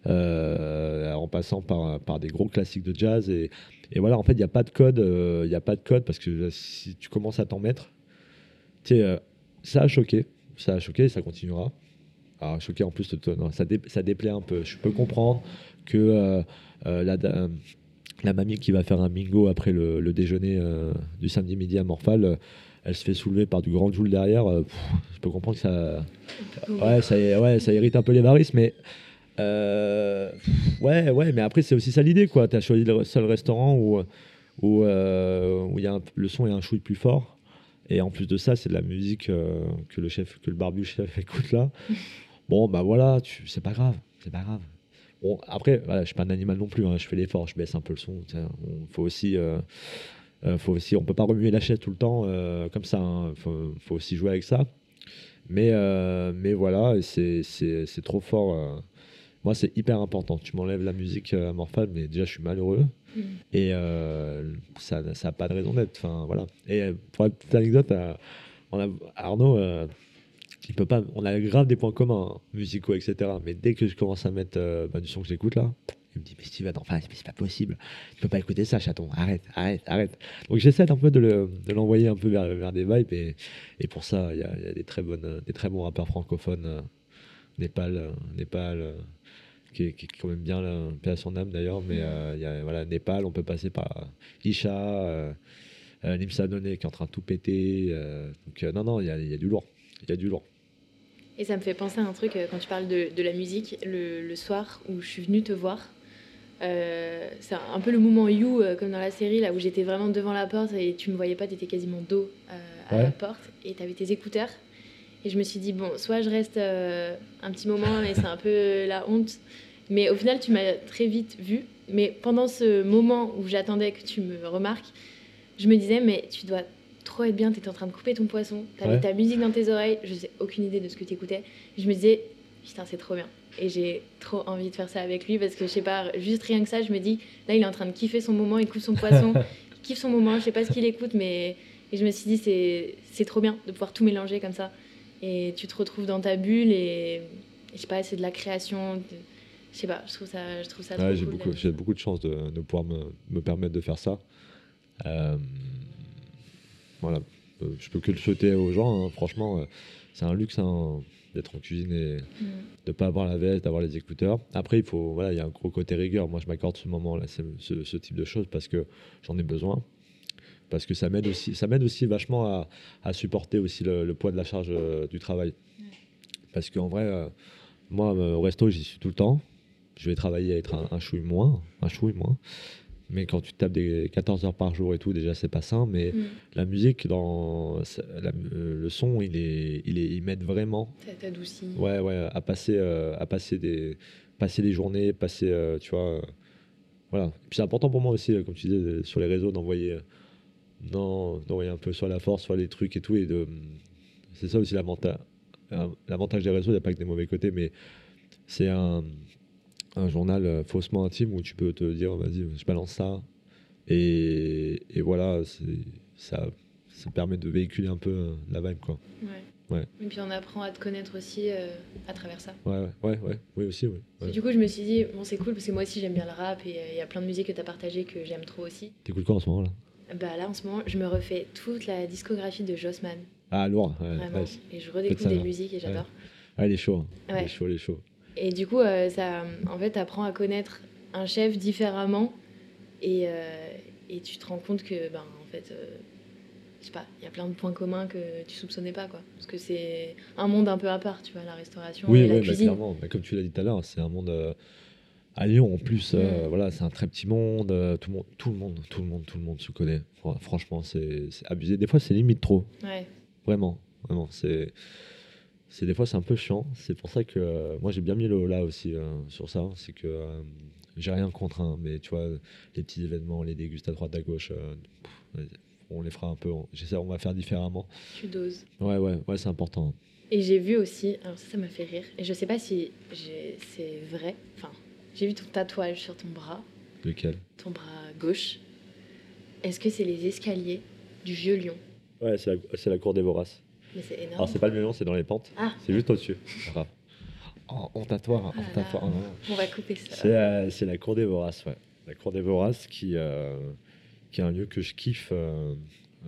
Euh, en passant par, par des gros classiques de jazz. Et, et voilà, en fait, il n'y a pas de code. Euh, il a pas de code parce que si tu commences à t'en mettre, euh, ça a choqué. Ça a choqué et ça continuera. Alors, choqué en plus, non, ça, ça déplaît un peu. Je peux comprendre que la, la mamie qui va faire un bingo après le, déjeuner du samedi midi à Morphal, elle se fait soulever par du grand Joule derrière. je peux comprendre que ça, ouais, ça, irrite un peu les varices, mais euh, ouais, ouais, mais après, c'est aussi ça l'idée, quoi. Tu as choisi le seul restaurant où, où, euh, où y a le son est un chouille plus fort. Et en plus de ça, c'est de la musique euh, que le chef, que le barbu chef écoute là. Bon, bah voilà, c'est pas grave, c'est pas grave. Bon, après, voilà, je suis pas un animal non plus, hein, je fais l'effort, je baisse un peu le son. On, faut aussi, faut aussi, on peut pas remuer la chaise tout le temps comme ça. Hein. faut, faut, aussi jouer avec ça. Mais, mais voilà, c'est trop fort moi, c'est hyper important. Tu m'enlèves la musique euh, morphale, mais déjà, je suis malheureux. Mm. Et euh, ça n'a pas de raison d'être. Enfin, voilà. Et euh, pour la petite anecdote, on a, Arnaud, il peut pas, on a grave des points communs, hein, musicaux, etc. Mais dès que je commence à mettre bah, du son que j'écoute là, il me dit, mais Steven, enfin, c'est pas possible. Tu peux pas écouter ça, chaton. Arrête, arrête, arrête. Donc j'essaie un peu de l'envoyer un peu vers, vers, des vibes. Et, et pour ça, il y, y, a des très, bonnes, des très bons rappeurs francophones. Népal, Népal qui est, quand même bien, là, paix à son âme d'ailleurs, mais euh, il y a voilà, Népal, on peut passer par Isha, euh, euh Nimsa qui est en train de tout péter. Euh, donc non, non, il y a, y a, du lourd. Il y a du lourd. Et ça me fait penser à un truc quand tu parles de, de la musique, le, le, soir où je suis venue te voir. c'est un peu le moment You, comme dans la série, là où j'étais vraiment devant la porte et tu me voyais pas, tu étais quasiment dos à la porte et tu avais tes écouteurs. Et je me suis dit, bon, soit je reste un petit moment et c'est un peu la honte, mais au final, tu m'as très vite vu. Mais pendant ce moment où j'attendais que tu me remarques, je me disais, mais tu dois trop être bien, tu étais en train de couper ton poisson, tu avais ta musique dans tes oreilles, je sais aucune idée de ce que tu écoutais. Je me disais, putain, c'est trop bien. Et j'ai trop envie de faire ça avec lui parce que je sais pas, juste rien que ça, je me dis, là, il est en train de kiffer son moment, il coupe son poisson, il kiffe son moment, je sais pas ce qu'il écoute, mais. Et je me suis dit, c'est trop bien de pouvoir tout mélanger comme ça. Et tu te retrouves dans ta bulle et, je sais pas, c'est de la création. Je sais pas, je trouve ça, je trouve ça ouais, j'ai beaucoup, j'ai beaucoup de chance de, de pouvoir me, me, permettre de faire ça. Euh, voilà, euh, je peux que le souhaiter aux gens. Hein. Franchement, euh, c'est un luxe hein, d'être en cuisine et mm. de pas avoir la veste, d'avoir les écouteurs. Après, il faut, voilà, il y a un gros côté rigueur. Moi, je m'accorde ce moment-là, ce, ce, type de choses parce que j'en ai besoin. Parce que ça m'aide aussi, ça m'aide aussi vachement à, à supporter aussi le, poids de la charge du travail. Parce qu'en vrai, moi, au resto, j'y suis tout le temps je vais travailler à être un, chouille moins, un chouille moins. Mais quand tu tapes des 14 heures par jour et tout, déjà, c'est pas sain. Mais Mm. la musique, dans la- euh, le son, il, est, il, est, il m'aide vraiment Ça t'adoucit. ouais, ouais, à, passer, euh, à passer, des, passer des journées, passer, euh, tu vois. voilà. Puis c'est important pour moi aussi, comme tu disais, sur les réseaux, d'envoyer non, d'envoyer un peu sur la force, sur les trucs et tout. Et de, c'est ça aussi l'avantage. L'avantage des réseaux, il n'y a pas que des mauvais côtés, mais c'est un, un journal euh, faussement intime où tu peux te dire, vas-y, je balance ça. Et, et voilà, ça, ça permet de véhiculer un peu euh, la vibe, quoi. Ouais. Ouais. Et puis on apprend à te connaître aussi euh, à travers ça. Ouais, ouais, ouais, ouais, oui aussi, Ouais. Du coup, je me suis dit, bon, c'est cool parce que moi aussi j'aime bien le rap et euh, il y a plein de musiques que tu as partagées que j'aime trop aussi. T'écoutes quoi en ce moment là? Bah là, en ce moment, je me refais toute la discographie de Jossman, Ah, lourd, vraiment. Et je redécouvre des musiques et j'adore. Ah, il est chaud, hein. il Ouais. est chaud, il est chaud. Et du coup, euh, ça, en fait, apprends à connaître un chef différemment et, euh, et tu te rends compte que, ben, en fait, euh, je sais pas, il y a plein de points communs que tu soupçonnais pas, quoi. Parce que c'est un monde un peu à part, tu vois, la restauration Oui, et la bah, cuisine. clairement. Bah, comme tu l'as dit tout à l'heure, c'est un monde euh, à Lyon en plus. euh, Mm. voilà, c'est un très petit monde. euh, tout le monde, tout le monde, tout le monde, tout le monde se connaît. Fran- Franchement, c'est c'est abusé. Des fois, c'est limite trop. Ouais, Vraiment, vraiment. C'est, c'est des fois, c'est un peu chiant. C'est pour ça que euh, moi, j'ai bien mis le là aussi euh, sur ça. C'est que euh, j'ai rien contre, hein, mais tu vois, les petits événements, les dégustes à droite, à gauche, pff, on les fera un peu. on- J'essaie, on va faire différemment. tu doses. Ouais, ouais, ouais, c'est important. Et j'ai vu aussi, alors ça, ça m'a fait rire, et je sais pas si j'ai- c'est vrai, enfin, j'ai vu ton tatouage sur ton bras, Lequel? Ton bras gauche. Est-ce que c'est les escaliers du vieux Lyon Ouais, c'est la, c'est la cour des voraces. Mais c'est énorme. Alors, c'est pas le melon, c'est dans les pentes. Ah. C'est juste au-dessus. Grave. Oh, on tatoue, Ah on non, non. Va couper ça. C'est euh, c'est la cour des voraces, ouais. La cour des voraces qui, euh, qui est un lieu que je kiffe. euh,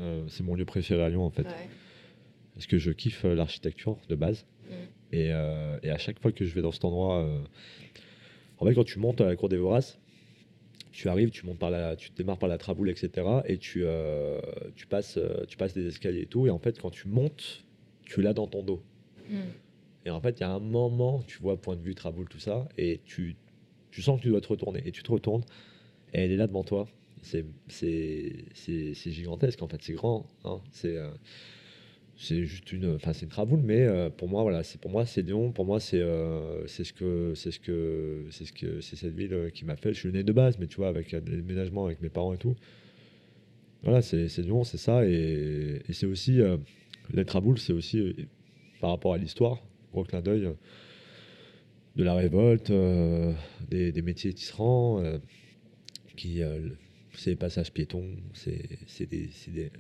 euh, c'est mon lieu préféré à Lyon, en fait. Ouais. Parce que je kiffe l'architecture de base. Mm. Et, et à chaque fois que je vais dans cet endroit, en fait, quand tu montes à la cour des voraces, tu arrives, tu montes par la, tu démarres par la traboule, etc. Et tu, euh, tu passes, euh, tu passes des escaliers et tout. Et en fait, quand tu montes, tu l'as dans ton dos. Hmm. Et en fait, il y a un moment, tu vois, point de vue, traboule, tout ça, et tu, tu sens que tu dois te retourner. Et tu te retournes, et elle est là devant toi. C'est c'est- c'est- c'est gigantesque, en fait, c'est grand. hein. C'est euh, c'est juste une, enfin, c'est une traboule, mais euh, pour moi, voilà, c'est pour moi, c'est Lyon. Pour moi, c'est euh, c'est ce que, c'est ce que, c'est ce que, c'est cette ville euh, qui m'a fait. Je suis né de base, mais tu vois, avec déménagements avec mes parents et tout. Voilà, c'est Lyon, c'est ça, et, c'est aussi euh, les traboules, c'est aussi par rapport à l'histoire, gros clin d'œil de la révolte, des, des métiers tisserands, qui, le- c'est les passages piétons, c'est des, c'est des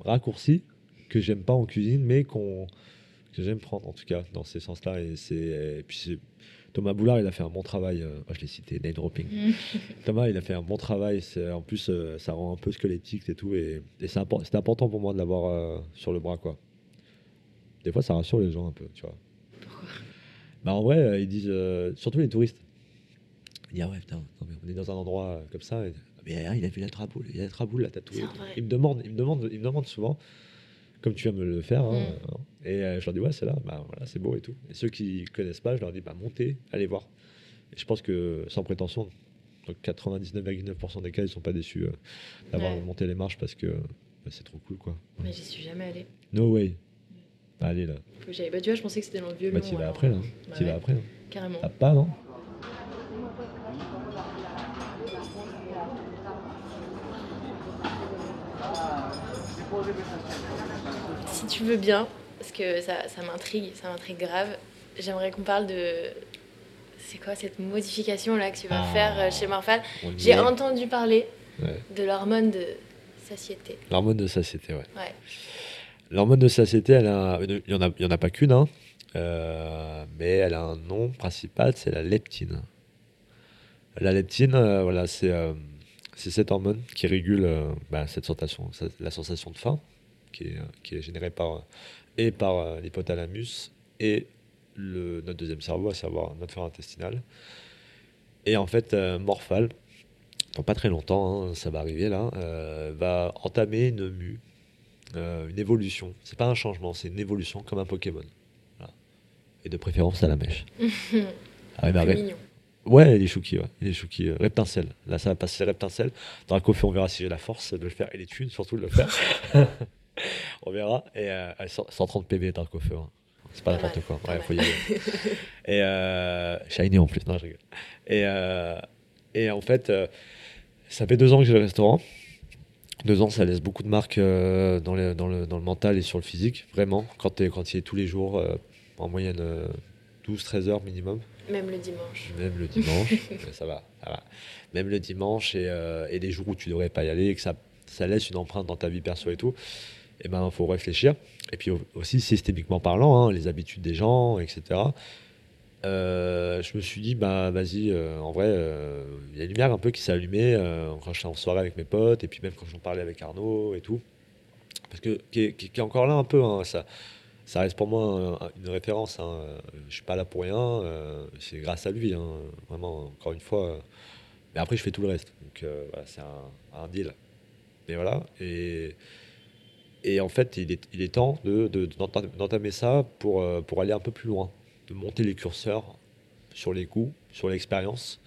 raccourcis que j'aime pas en cuisine, mais qu'on que j'aime prendre en tout cas dans ces sens-là. Et, c'est- puis Thomas Boulard, il a fait un bon travail. euh, oh, je l'ai cité, name dropping. Hmm. Thomas, il a fait un bon travail. En plus, euh, ça rend un peu squelettique et tout. Et, et c'est impor- important pour moi de l'avoir euh, sur le bras, quoi. Des fois, ça rassure les gens un peu, tu vois. Pourquoi? Bah, en vrai, ils disent, surtout les touristes. Ils disent, ah ouais, putain, non, mais on est dans un endroit comme ça. et- mais ah, il a vu la traboule, il a la traboule, la tatouée. Ils me demandent, ils me demandent, ils me demandent souvent, comme tu viens me le faire. hein, Mm. hein. et euh, je leur dis, ouais, c'est là, bah, voilà, c'est beau et tout. Et ceux qui connaissent pas, je leur dis, bah, montez, allez voir. Et je pense que, sans prétention, donc 99,9% des cas, ils sont pas déçus euh, d'avoir Ouais. monté les marches parce que bah, c'est trop cool, quoi. Mais j'y suis jamais allée. No way. Bah, allez là. Bah, tu vois, je pensais que c'était dans le vieux Bah, tu vas après, là. bah tu y vas après. là. Carrément. T'as pas, non Si tu veux bien, parce que ça, ça m'intrigue, ça m'intrigue grave, j'aimerais qu'on parle de. C'est quoi cette modification là que tu vas Ah. faire euh, chez Morphal J'ai entendu parler Ouais. de l'hormone de satiété. L'hormone de satiété, ouais. Ouais. L'hormone de satiété, elle a, il n'y en, a- en a pas qu'une, hein. Euh, mais elle a un nom principal, c'est la leptine. La leptine, euh, voilà, c'est euh, c'est cette hormone qui régule euh, bah, cette sensation, la sensation de faim, qui est, euh, qui est générée par, et par euh, l'hypothalamus et le, notre deuxième cerveau, à savoir notre flore intestinale. Et en fait, euh, Morphal, dans pas très longtemps, hein, ça va arriver là, euh, va entamer une mue, euh, une évolution. C'est pas un changement, c'est une évolution comme un Pokémon. Voilà. Et de préférence à la mèche. Ah ouais, il est chouki, ouais. Il est chouki. Euh, Reptincelle. Là, ça va passer Reptincelle. Dans la coffee, on verra si j'ai la force de le faire et les thunes, surtout de le faire. on verra. Et euh, 130 PV dans le coffee. Hein. C'est pas n'importe quoi. Ouais, faut y aller. et euh, shiny en plus. Non, je rigole. Et, euh, et en fait, ça fait deux ans que j'ai le restaurant. Deux ans, ça laisse beaucoup de marques dans, le, dans, le, dans, le, mental et sur le physique, vraiment. Quand, es, quand il est tous les jours, en moyenne 12-13 heures minimum. Même le dimanche. Même le dimanche, ça, va, ça va. Même le dimanche et, euh, et les jours où tu devrais pas y aller et que ça, ça laisse une empreinte dans ta vie perso et tout, et eh ben faut réfléchir. Et puis aussi systémiquement parlant, hein, les habitudes des gens, etc. Euh, je me suis dit, bah vas-y, euh, en vrai, il y a une lumière un peu qui s'est allumée quand j'étais en soirée avec mes potes, et puis même quand j'en parlais avec Arnaud et tout. Parce que, qui est, qui est encore là un peu, hein, ça, ça reste pour moi un, une référence. Hein. Je suis pas là pour rien, euh, c'est grâce à lui, hein, vraiment, encore une fois. mais après, je fais tout le reste. Donc voilà, c'est un, deal. Mais voilà, et, en fait, il est, temps d'entamer de, ça pour, pour aller un peu plus loin de monter les curseurs sur les coûts, sur l'expérience,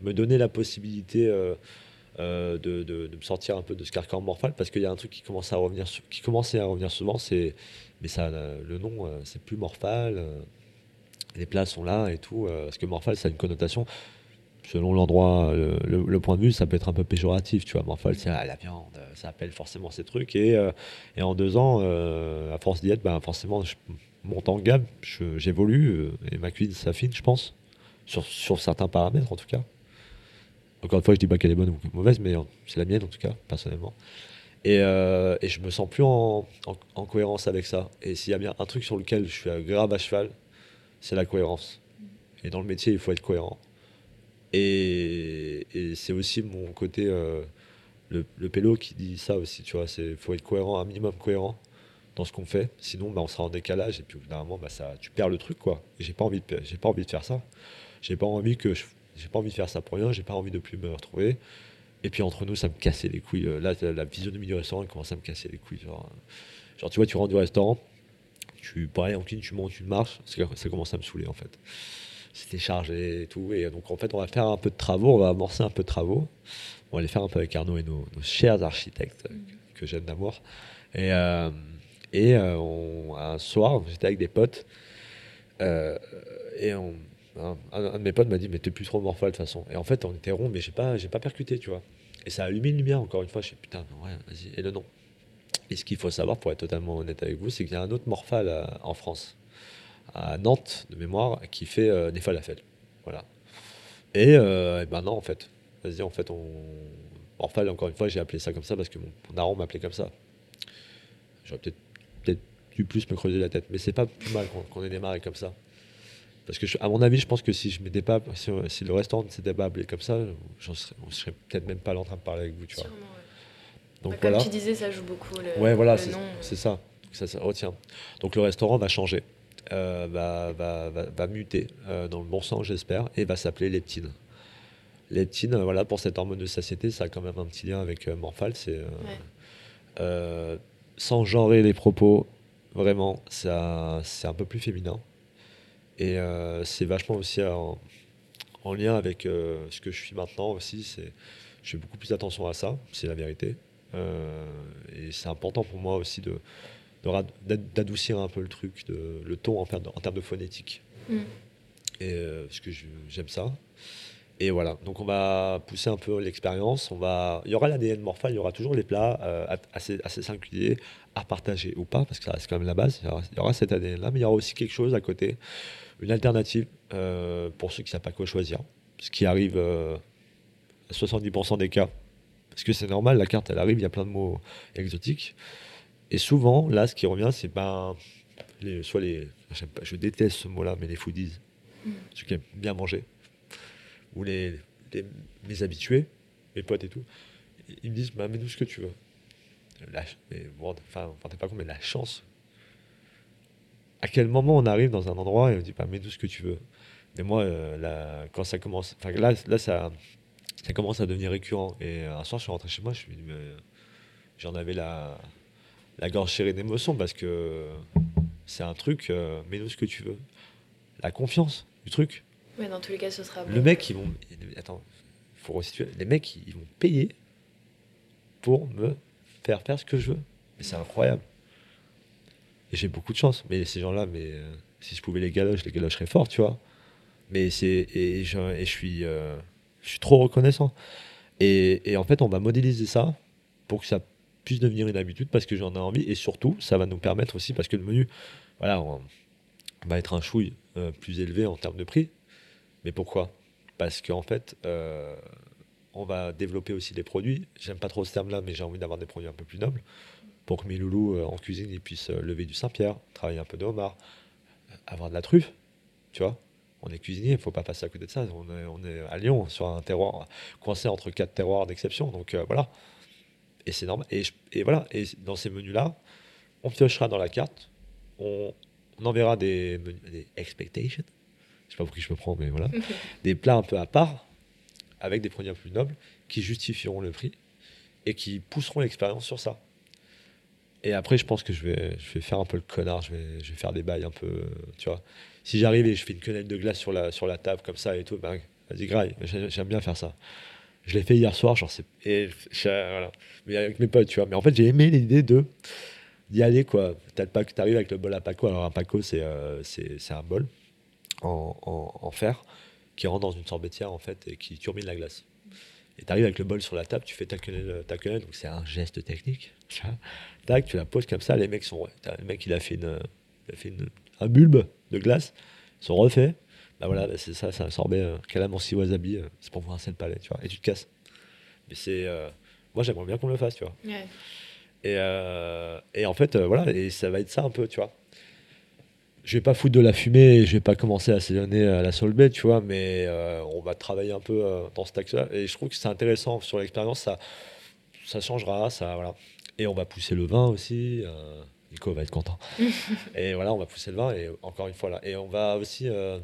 me donner la possibilité euh, euh, de, de, de, me sortir un peu de ce carcan morphal parce qu'il y a un truc qui commence à revenir, qui commençait à revenir souvent, c'est mais ça, le nom, euh, c'est plus morphal. Euh, les plats sont là et tout, euh, parce que morphal, ça a une connotation. Selon l'endroit, le, point de vue, ça peut être un peu péjoratif, tu vois. Morphal, c'est la viande, ça appelle forcément ces trucs. Et, en deux ans, à force d'y être, ben, forcément, je, monte en gamme, j'évolue euh, et ma cuisine s'affine, je pense, sur, sur, certains paramètres en tout cas. Encore une fois, je dis pas qu'elle est bonne ou mauvaise, mais euh, c'est la mienne en tout cas, personnellement. Et, euh, et je me sens plus en, en, en cohérence avec ça. Et s'il y a bien un truc sur lequel je suis grave à cheval, c'est la cohérence. Et dans le métier, il faut être cohérent. Et, c'est aussi mon côté, euh, le, le pélo qui dit ça aussi, tu vois, il faut être cohérent, un minimum cohérent dans ce qu'on fait. Sinon, bah, on sera en décalage et puis au bah, ça, tu perds le truc, quoi. J'ai pas envie de, pas envie de faire ça. J'ai pas j'ai pas envie de faire ça pour rien. J'ai pas envie de plus me retrouver. Et puis entre nous, ça me cassait les couilles. Là, la physionomie du restaurant commence à me casser les couilles. Genre, genre tu vois, tu rentres du restaurant, tu pareil en cuisine, tu montes, tu marches, ça commence à me saouler en fait. C'était chargé et tout. Et donc en fait, on va faire un peu de travaux, on va amorcer un peu de travaux. On va les faire un peu avec Arnaud et nos, nos chers architectes que j'aime d'amour. Et euh, et euh, on, un soir, j'étais avec des potes. Euh, et on, un, un, de mes potes m'a dit, mais t'es plus trop morphal de toute façon. Et en fait, on était rond, mais j'ai pas, pas percuté, tu vois. Et ça a allumé une lumière, encore une fois. Je putain, non, ouais, vas-y. Et le nom. Et ce qu'il faut savoir, pour être totalement honnête avec vous, c'est qu'il y a un autre morphal euh, en France, à Nantes, de mémoire, qui fait euh, des. Voilà. Et, euh, et ben non, en fait. Vas-y, en fait, on. Morphal, encore une fois, j'ai appelé ça comme ça parce que mon, mon daron m'appelait comme ça. J'aurais peut-être peut-être dû plus me creuser la tête. Mais c'est pas plus mal qu'on qu ait démarré comme ça. Parce que, je, à mon avis, je pense que si je m'étais pas, si, si, le restaurant ne s'était pas appelé comme ça, serais, on serait peut-être même pas là en train de parler avec vous, tu vois. Sûrement, ouais. Donc bah, voilà. Comme tu disais, ça joue beaucoup. Le, ouais, voilà, c'est ça. Ça, ça retient. Donc le restaurant va changer, euh, va, va, va, va, muter euh, dans le bon sens, j'espère, et va s'appeler Leptine. Leptine, voilà, pour cette hormone de satiété, ça a quand même un petit lien avec euh, Morphal. C'est euh, ouais. Euh, sans genrer les propos, vraiment, c'est un peu plus féminin. Et euh, c'est vachement aussi en, en lien avec euh, ce que je suis maintenant aussi. Je fais beaucoup plus attention à ça, c'est la vérité. Euh, et c'est important pour moi aussi de d'adoucir un peu le truc, de, le ton en, en termes de phonétique. Mm. Et euh, parce que j'aime ça. Et voilà, donc on va pousser un peu l'expérience. On va, il y aura l'ADN Morphal, il y aura toujours les plats euh, assez, assez singuliers à partager ou pas, parce que ça reste quand même la base. Il y aura, il y aura cet ADN-là, mais il y aura aussi quelque chose à côté, une alternative euh, pour ceux qui ne savent pas quoi choisir, ce qui arrive euh, à 70% des cas. Parce que c'est normal, la carte elle arrive, il y a plein de mots exotiques. Et souvent, là, ce qui revient, c'est ben, les, soit les, pas, je déteste ce mot-là, mais les foodies, mmh. ceux qui aiment bien manger ou les, les, mes habitués, mes potes et tout, ils me disent bah, mets-nous ce que tu veux. La, mais bon, enfin, t'es pas compte, mais la chance. À quel moment on arrive dans un endroit et on dit bah, mets-nous ce que tu veux. Mais moi, euh, là, quand ça commence, enfin là, là ça, ça commence à devenir récurrent. Et un soir, je suis rentré chez moi, je me dis j'en avais la, la gorge serrée d'émotion parce que c'est un truc, euh, mets-nous ce que tu veux. La confiance du truc. Ouais, dans tous les cas, ce sera bon. Le mec, ils vont. Attends, faut resituer. Les mecs, ils vont payer pour me faire faire ce que je veux. Mais c'est incroyable. Et j'ai beaucoup de chance. Mais ces gens-là, mais euh, si je pouvais les galocher, les galocherais fort, tu vois. Mais c'est. Et, je, suis. euh, je suis trop reconnaissant. Et, en fait, on va modéliser ça pour que ça puisse devenir une habitude parce que j'en ai envie. Et surtout, ça va nous permettre aussi, parce que le menu, voilà, on va être un chouille euh, plus élevé en termes de prix. Mais pourquoi? Parce qu'en fait, on va développer aussi des produits. J'aime pas trop ce terme-là, mais j'ai envie d'avoir des produits un peu plus nobles pour que mes loulous euh, en cuisine ils puissent euh, lever du Saint-Pierre, travailler un peu de homard, euh, avoir de la truffe. Tu vois On est cuisinier, il faut pas passer à côté de ça. On est, on est à Lyon, sur un terroir coincé entre quatre terroirs d'exception. Donc euh, voilà. Et c'est normal. Et, je- et voilà. Et dans ces menus-là, on piochera dans la carte. On, on enverra des, des expectations. Je sais pas pour qui je me prends, mais voilà. des plats un peu à part, avec des produits un peu plus nobles, qui justifieront le prix et qui pousseront l'expérience sur ça. Et après, je pense que je vais, je vais faire un peu le connard, je vais, je vais faire des bails un peu, tu vois. Si j'arrive et je fais une quenelle de glace sur la, sur la table comme ça et tout, ben, vas-y, graille, J'ai- j'aime bien faire ça. Je l'ai fait hier soir, genre, c'est, voilà. Mais avec mes potes, tu vois. Mais en fait, j'ai aimé l'idée d'y aller, quoi. T'arrives avec le bol à Paco. Alors, un Paco, c'est euh, un bol en, fer qui rentre dans une sorbetière, en fait, et qui turbine la glace. Et tu arrives avec le bol sur la table, tu fais ta quenelle, ta quenelle donc c'est un geste technique. Tac, tu la poses comme ça, les mecs sont. Le mec, il a fait, une, il a fait une- un bulbe de glace, ils sont refaits. Bah voilà, bah c'est ça, c'est un sorbet euh, calamansi wasabi, euh, c'est pour voir un seul palais, tu vois, et tu te casses. Mais c'est. euh, moi, j'aimerais bien qu'on le fasse, tu vois. Ouais. Et, euh, et en fait, voilà, et ça va être ça un peu, tu vois. Je vais pas foutre de la fumée, je vais pas commencer à assaisonner à la solbet, tu vois, mais on va travailler un peu dans cet axe-là. Et je trouve que c'est intéressant sur l'expérience, ça, ça changera, ça, voilà. Et on va pousser le vin aussi. euh, Nico va être content. et voilà, on va pousser le vin, et encore une fois là. Et on va aussi euh,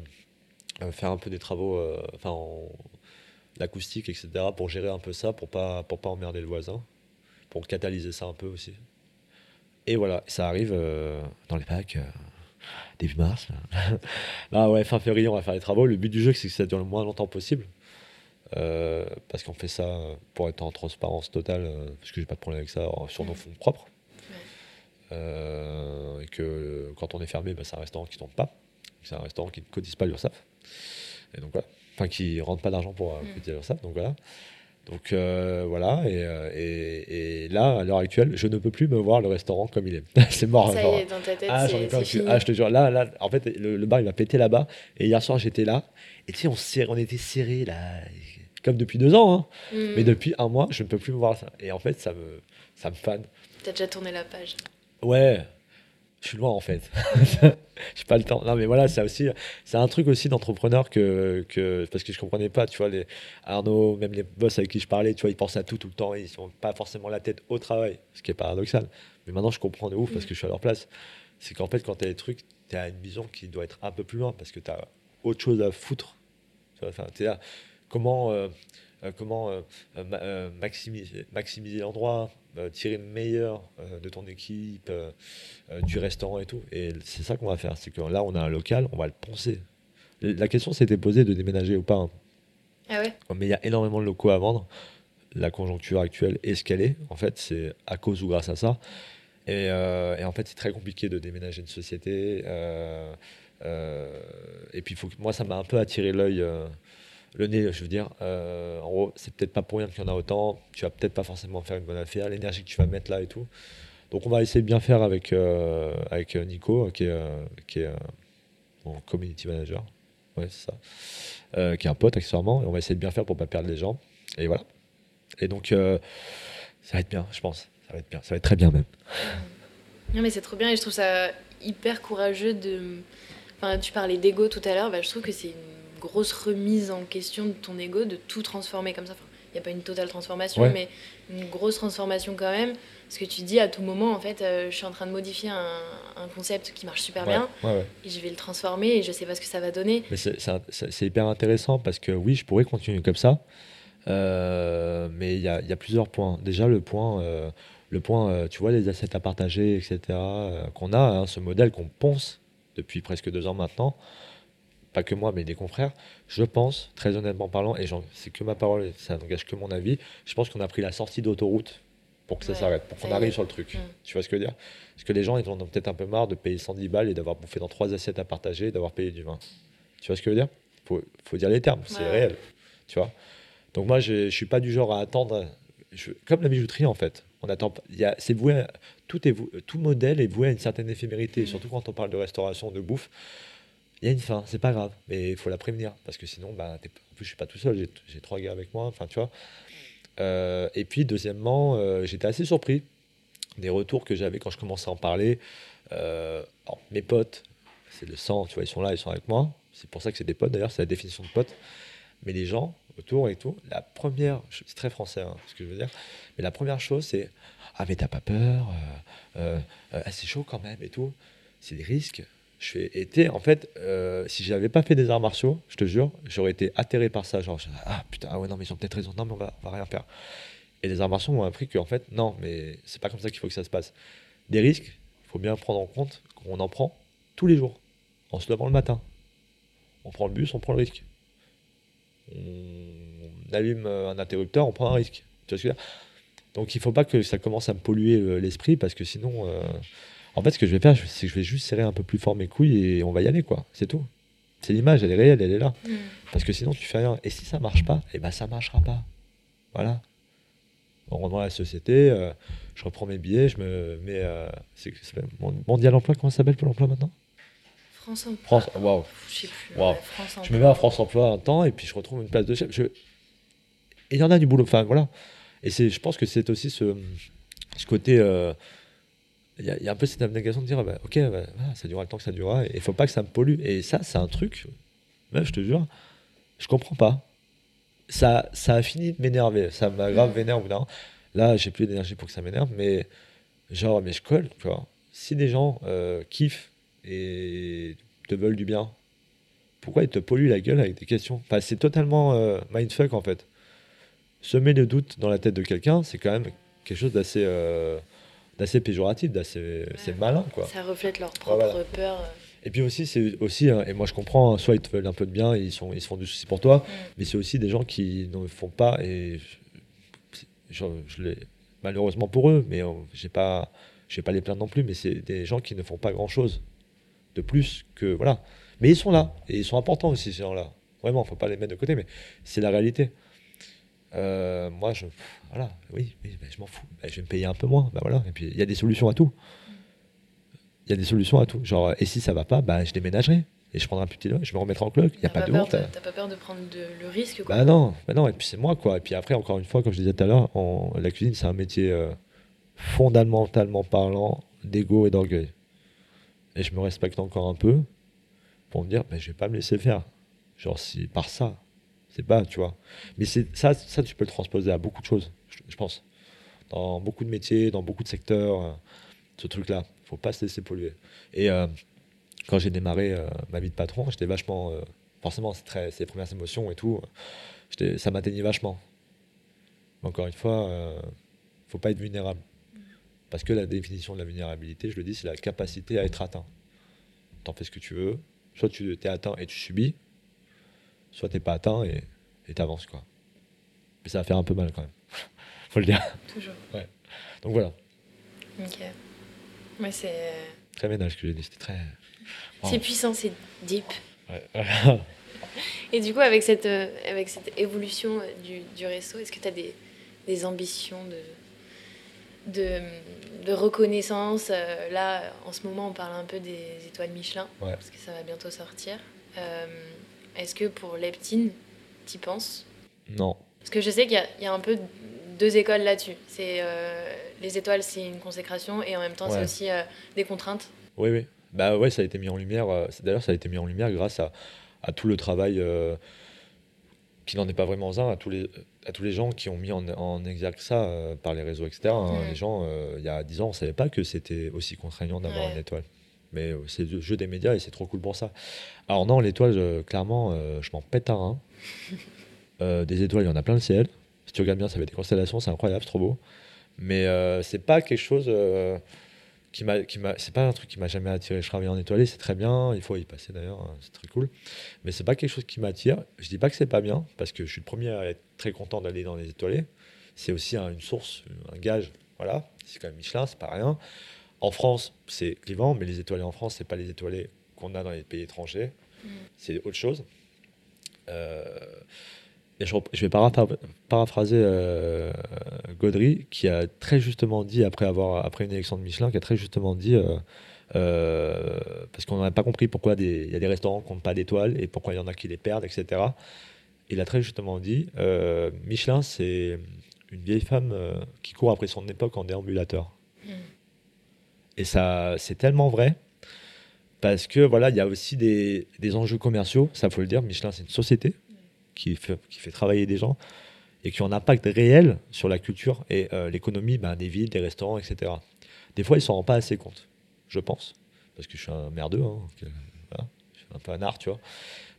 euh, faire un peu des travaux, euh, enfin, en- l'acoustique, etc., pour gérer un peu ça, pour pas, pour pas emmerder le voisin pour catalyser ça un peu aussi. Et voilà, ça arrive euh, dans les packs euh, début mars. là. ah ouais, fin février, on va faire les travaux. Le but du jeu, c'est que ça dure le moins longtemps possible. Euh, parce qu'on fait ça pour être en transparence totale, euh, parce que j'ai pas de problème avec ça, sur nos fonds propres. Euh, et que quand on est fermé, bah, c'est un restaurant qui tombe pas. C'est un restaurant qui ne cotise pas l'URSSAF. Et donc voilà. Enfin, qui rentre pas d'argent pour Mm. cotiser l'URSSAF. Donc voilà. Donc euh, voilà, et, et- et là, à l'heure actuelle, je ne peux plus me voir le restaurant comme il est. c'est mort. Ça genre. y est, dans ta tête, Ah, j'en ai plein fini. Ah, je te jure, là, là, en fait, le, le bar, il va péter là-bas. Et hier soir, j'étais là. Et tu sais, on, on était serrés, là, comme depuis deux ans. hein. Mm. Mais depuis un mois, je ne peux plus me voir ça. Et en fait, ça me, ça me fan. T'as déjà tourné la page. Ouais, je suis loin, en fait. J'ai pas le temps. Non, mais voilà, c'est aussi, c'est un truc aussi d'entrepreneur que, que, parce que je comprenais pas, tu vois, les Arnaud, même les boss avec qui je parlais, tu vois, ils pensent à tout tout le temps, ils sont pas forcément la tête au travail, ce qui est paradoxal. Mais maintenant, je comprends de ouf parce que je suis à leur place. C'est qu'en fait, quand tu as des trucs, tu as une vision qui doit être un peu plus loin parce que tu as autre chose à foutre. Tu vois, t'es là, comment, euh, euh, comment euh, ma- maximiser, maximiser l'endroit, tirer le meilleur de ton équipe, du restaurant et tout. Et c'est ça qu'on va faire. C'est que là, on a un local, on va le poncer. La question s'était posée de déménager ou pas. hein. Ah ouais Mais il y a énormément de locaux à vendre. La conjoncture actuelle est ce qu'elle est. En fait, c'est à cause ou grâce à ça. Et, euh, et en fait, c'est très compliqué de déménager une société. euh, euh, et puis, faut que, moi, ça m'a un peu attiré l'œil, le nez, je veux dire. Euh, en gros, c'est peut-être pas pour rien qu'il y en a autant. Tu vas peut-être pas forcément faire une bonne affaire. L'énergie que tu vas mettre là et tout. Donc, on va essayer de bien faire avec, euh, avec Nico, qui est, euh, qui est euh, mon community manager. Ouais, c'est ça. Euh, qui est un pote accessoirement. Et on va essayer de bien faire pour pas perdre les gens. Et voilà. Et donc, euh, ça va être bien, je pense. Ça va être bien. Ça va être très bien même. Non mais c'est trop bien et je trouve ça hyper courageux de... Enfin, tu parlais d'ego tout à l'heure, bah, je trouve que c'est une grosse remise en question de ton ego, de tout transformer comme ça. Enfin, il n'y a pas une totale transformation, Ouais. mais une grosse transformation quand même. Parce que tu dis à tout moment, en fait, euh, je suis en train de modifier un, un concept qui marche super Ouais, bien ouais, et je vais le transformer et je sais pas ce que ça va donner. Mais c'est- hyper intéressant parce que oui, je pourrais continuer comme ça. Euh, mais il y a, il y a plusieurs points. Déjà, le point, euh, le point tu vois, les assets à partager, etc., qu'on a, hein, ce modèle qu'on ponce depuis presque deux ans maintenant. Pas que moi, mais des confrères, je pense, très honnêtement parlant, et c'est que ma parole, ça n'engage que mon avis, je pense qu'on a pris la sortie d'autoroute pour que ça s'arrête, pour qu'on arrive sur le truc. Mm. Tu vois ce que je veux dire? Parce que les gens, ils en ont peut-être un peu marre de payer 110 balles et d'avoir bouffé dans trois assiettes à partager et d'avoir payé du vin. Tu vois ce que je veux dire? Faut, faut dire les termes, c'est réel. Tu vois? Donc moi, je ne suis pas du genre à attendre, comme la bijouterie en fait. On attend, c'est voué, tout, est tout modèle est voué à une certaine éphémérité, mm. surtout quand on parle de restauration, de bouffe. Il y a une fin, c'est pas grave, mais il faut la prévenir parce que sinon, bah, en plus, je suis pas tout seul, j'ai trois gars avec moi, enfin, tu vois. Euh, et puis, deuxièmement, euh, j'étais assez surpris des retours que j'avais quand je commençais à en parler. Euh, mes potes, c'est le sang, tu vois, ils sont là, ils sont avec moi. C'est pour ça que c'est des potes, d'ailleurs, c'est la définition de pote. Mais les gens autour et tout, la première, c'est très français hein, ce que je veux dire, mais la première chose, c'est Ah, mais t'as pas peur, ah, c'est chaud quand même et tout. C'est des risques. Je fais été, en fait, euh, si j'avais pas fait des arts martiaux, je te jure, j'aurais été atterré par ça. Genre, ah putain, ah ouais, non, mais ils ont peut-être raison, non, mais on va, va rien faire. Et les arts martiaux m'ont appris qu'en fait, non, mais c'est pas comme ça qu'il faut que ça se passe. Des risques, il faut bien prendre en compte qu'on en prend tous les jours, en se levant le matin. On prend le bus, on prend le risque. On allume un interrupteur, on prend un risque. Tu vois ce que je veux dire? Donc il faut pas que ça commence à me polluer euh, l'esprit parce que sinon. Euh, en fait, ce que je vais faire, c'est que je vais juste serrer un peu plus fort mes couilles et on va y aller, quoi. C'est tout. C'est l'image, elle est réelle, elle est là. Mm. Parce que sinon, tu fais rien. Et si ça marche pas, eh ben ça marchera pas. Voilà. On rentre dans la société, euh, je reprends mes billets, je me mets. Euh, c'est, mondial emploi, comment ça s'appelle pour l'emploi maintenant? France Emploi. France, waouh. Je sais plus. je me mets à France Emploi un temps et puis je retrouve une place de chef. Et il y en a du boulot. Enfin, voilà. Et c'est, je pense que c'est aussi ce, ce côté. Euh, il y, a un peu cette abnégation de dire bah, ok bah, ça durera le temps que ça durera et il faut pas que ça me pollue. Et ça c'est un truc même je te jure je comprends pas. Ça ça a fini de m'énerver. Ça m'a grave vénère au bout d'un là j'ai plus d'énergie pour que ça m'énerve mais genre mais je colle tu vois. Si des gens euh, kiffent et te veulent du bien pourquoi ils te polluent la gueule avec des questions? Enfin, c'est totalement euh, mindfuck en fait. Semer le doute dans la tête de quelqu'un c'est quand même quelque chose d'assez euh, d'assez péjoratif, d'assez malin. Quoi. Ça reflète leur propre peur. Et puis aussi, c'est aussi, hein, et moi je comprends, soit ils te veulent un peu de bien, ils, sont, ils se font du souci pour toi, mais c'est aussi des gens qui ne font pas, et je, je, malheureusement pour eux, mais j'ai pas, je vais pas les plaindre non plus, mais c'est des gens qui ne font pas grand chose de plus que voilà. Mais ils sont là, et ils sont importants aussi ces gens-là. Vraiment, faut pas les mettre de côté, mais c'est la réalité. Euh, moi, je, voilà, oui, oui je m'en fous. Ben, je vais me payer un peu moins. Ben, voilà. Et puis, il y a des solutions à tout. Il y a des solutions à tout. Genre, et si ça va pas, ben, je déménagerai. Et je prendrai un petit je me remettrai en cloque. Il n'y a pas, de honte. T'as pas peur de prendre le risque quoi. Bah non, bah non, et puis c'est moi quoi. Et puis après, encore une fois, comme je disais tout à l'heure, la cuisine, c'est un métier euh, fondamentalement parlant d'ego et d'orgueil. Et je me respecte encore un peu pour me dire, ben, je vais pas me laisser faire. Genre, si par ça, c'est pas, tu vois. Mais ça, ça, tu peux le transposer à beaucoup de choses, je, pense. Dans beaucoup de métiers, dans beaucoup de secteurs, euh, ce truc-là. faut pas se laisser polluer. Et euh, quand j'ai démarré euh, ma vie de patron, j'étais vachement. forcément, c'est très, les premières émotions et tout. ça m'atteignait vachement. encore une fois, faut pas être vulnérable. Parce que la définition de la vulnérabilité, je le dis, c'est la capacité à être atteint. T'en fais ce que tu veux. Soit tu es atteint et tu subis, soit t'es pas atteint et t'avances quoi. Mais ça va faire un peu mal quand même. Faut le dire. Toujours. Ouais. Donc voilà. Ok. Ouais, c'est. Euh, très ménage que j'ai dit, c'était très. C'est puissant, c'est deep. Ouais. et du coup, avec cette, euh, avec cette évolution euh, du, du resto, est-ce que tu as des, des, ambitions de, de, de reconnaissance Là, en ce moment, on parle un peu des étoiles Michelin, parce que ça va bientôt sortir. Est-ce que pour Leptine, tu penses? Non. Parce que je sais qu'il y, a un peu deux écoles là-dessus. C'est euh, les étoiles, c'est une consécration et en même temps, c'est aussi euh, des contraintes. Oui, oui. Bah ouais, ça a été mis en lumière. Euh, d'ailleurs, ça a été mis en lumière grâce à, à tout le travail qui n'en est pas vraiment un, à tous les, à tous les gens qui ont mis en, en exergue ça par les réseaux externes. Hein. Les gens, il y a 10 ans, on ne savait pas que c'était aussi contraignant d'avoir une étoile. Mais euh, c'est le jeu des médias et c'est trop cool pour ça. Alors non, l'étoile, clairement, euh, je m'en pète un rein. Euh, des étoiles, il y en a plein le ciel. Si tu regardes bien, ça va être des constellations, c'est incroyable, c'est trop beau. Mais c'est pas quelque chose qui m'a, qui m'a, c'est pas un truc qui m'a jamais attiré. Je travaille en étoilé, c'est très bien, il faut y passer d'ailleurs, hein, c'est très cool. Mais c'est pas quelque chose qui m'attire. Je dis pas que c'est pas bien, parce que je suis le premier à être très content d'aller dans les étoilés. C'est aussi un- une source, un gage. Voilà, c'est quand même Michelin, c'est pas rien. En France, c'est clivant, mais les étoilés en France, c'est pas les étoilés qu'on a dans les pays étrangers. C'est autre chose. Euh, et je, je vais paraphraser euh, Gaudry, qui a très justement dit, après, avoir, après une élection de Michelin, qui a très justement dit, euh, euh, parce qu'on n'a pas compris pourquoi il y a des restaurants qui n'ont pas d'étoiles et pourquoi il y en a qui les perdent, etc. Il a très justement dit, Michelin, c'est une vieille femme qui court après son époque en déambulateur. Et ça, c'est tellement vrai. Parce que voilà, il y a aussi des, enjeux commerciaux, ça faut le dire. Michelin, c'est une société qui fait, travailler des gens et qui ont un impact réel sur la culture et euh, l'économie ben, des villes, des restaurants, etc. Des fois, ils s'en rendent pas assez compte, je pense. Parce que je suis un merdeux, hein, un peu un art, tu vois.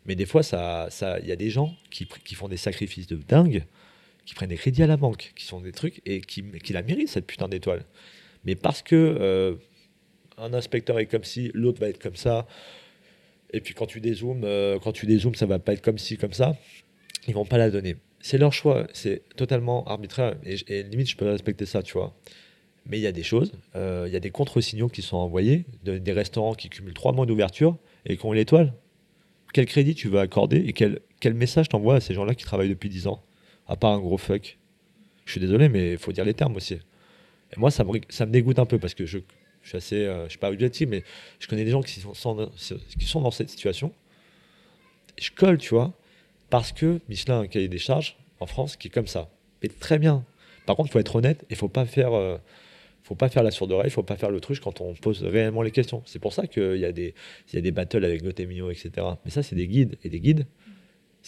Mais des fois, ça, ça, il y a des gens qui, qui font des sacrifices de dingue, qui prennent des crédits à la banque, qui sont des trucs et qui, qui la méritent, cette putain d'étoile. Mais parce que euh, un inspecteur est comme si, l'autre va être comme ça, et puis quand tu dézoomes, euh, quand tu dézoomes, ça va pas être comme ci, comme ça, ils vont pas la donner. C'est leur choix, c'est totalement arbitraire, et, limite, je peux respecter ça, tu vois. Mais il y a des choses, euh, il y a des contre-signaux qui sont envoyés, de- des restaurants qui cumulent trois mois d'ouverture et qui ont l'étoile. Quel crédit tu veux accorder et quel, quel message t'envoies à ces gens-là qui travaillent depuis 10 ans À part un gros fuck? Je suis désolé, mais il faut dire les termes aussi. Et moi, ça me, dégoûte un peu parce que je, je suis assez, euh, je suis pas objectif, mais je connais des gens qui sont, dans cette situation. Je colle, tu vois, parce que Michelin a un cahier des charges en France qui est comme ça. Et très bien. Par contre, il faut être honnête et il faut pas faire, euh, faut pas faire la sourde oreille, il faut pas faire l'autruche quand on pose réellement les questions. C'est pour ça qu'il y a des, y a des battles avec Gotemio, etc. Mais ça, c'est des guides et des guides.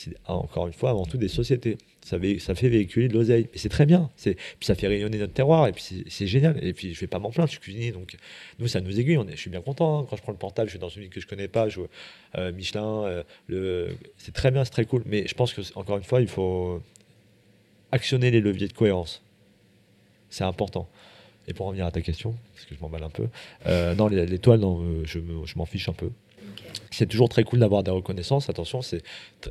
C'est ah, encore une fois avant tout des sociétés. Ça, fait véhiculer de l'oseille. Et c'est très bien. Puis ça fait rayonner notre terroir. Et puis c'est, génial. Et puis je vais pas m'en plaindre, je suis cuisinier. Donc nous, ça nous aiguille. Je suis bien content. hein. Quand je prends le portable, je suis dans une ville que je connais pas. Je, euh, Michelin, euh, c'est très bien, c'est très cool. Mais je pense que, encore une fois, il faut actionner les leviers de cohérence. C'est important. Et pour revenir à ta question, parce que je m'emballe un peu, euh, non, l'étoile, euh, je m'en fiche un peu. C'est toujours très cool d'avoir des reconnaissances. Attention, c'est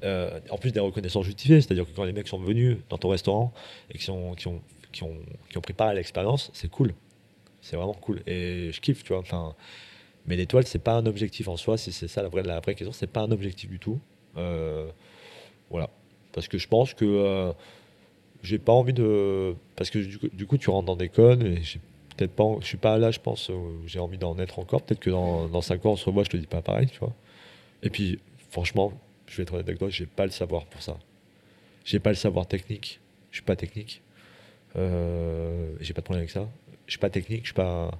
euh, en plus des reconnaissances justifiées. C'est-à-dire que quand les mecs sont venus dans ton restaurant et qui, sont, qui, ont, qui, ont, qui ont pris part à l'expérience, c'est cool. C'est vraiment cool. Et je kiffe, tu vois. Enfin, mais l'étoile, c'est pas un objectif en soi. Si c'est ça la vraie, la vraie question, c'est pas un objectif du tout. Euh, voilà. Parce que je pense que euh, j'ai pas envie de. Parce que du coup, du coup, tu rentres dans des connes et j'ai peut-être pas. Je suis pas là, je pense, où j'ai envie d'en être encore. Peut-être que dans, dans 5 ans, on se revoit, je te dis pas pareil, tu vois. Et puis, franchement, je vais être honnête avec toi, j'ai pas le savoir pour ça. J'ai pas le savoir technique. Je suis pas technique. Euh, j'ai pas de problème avec ça. Je suis pas technique, je suis pas.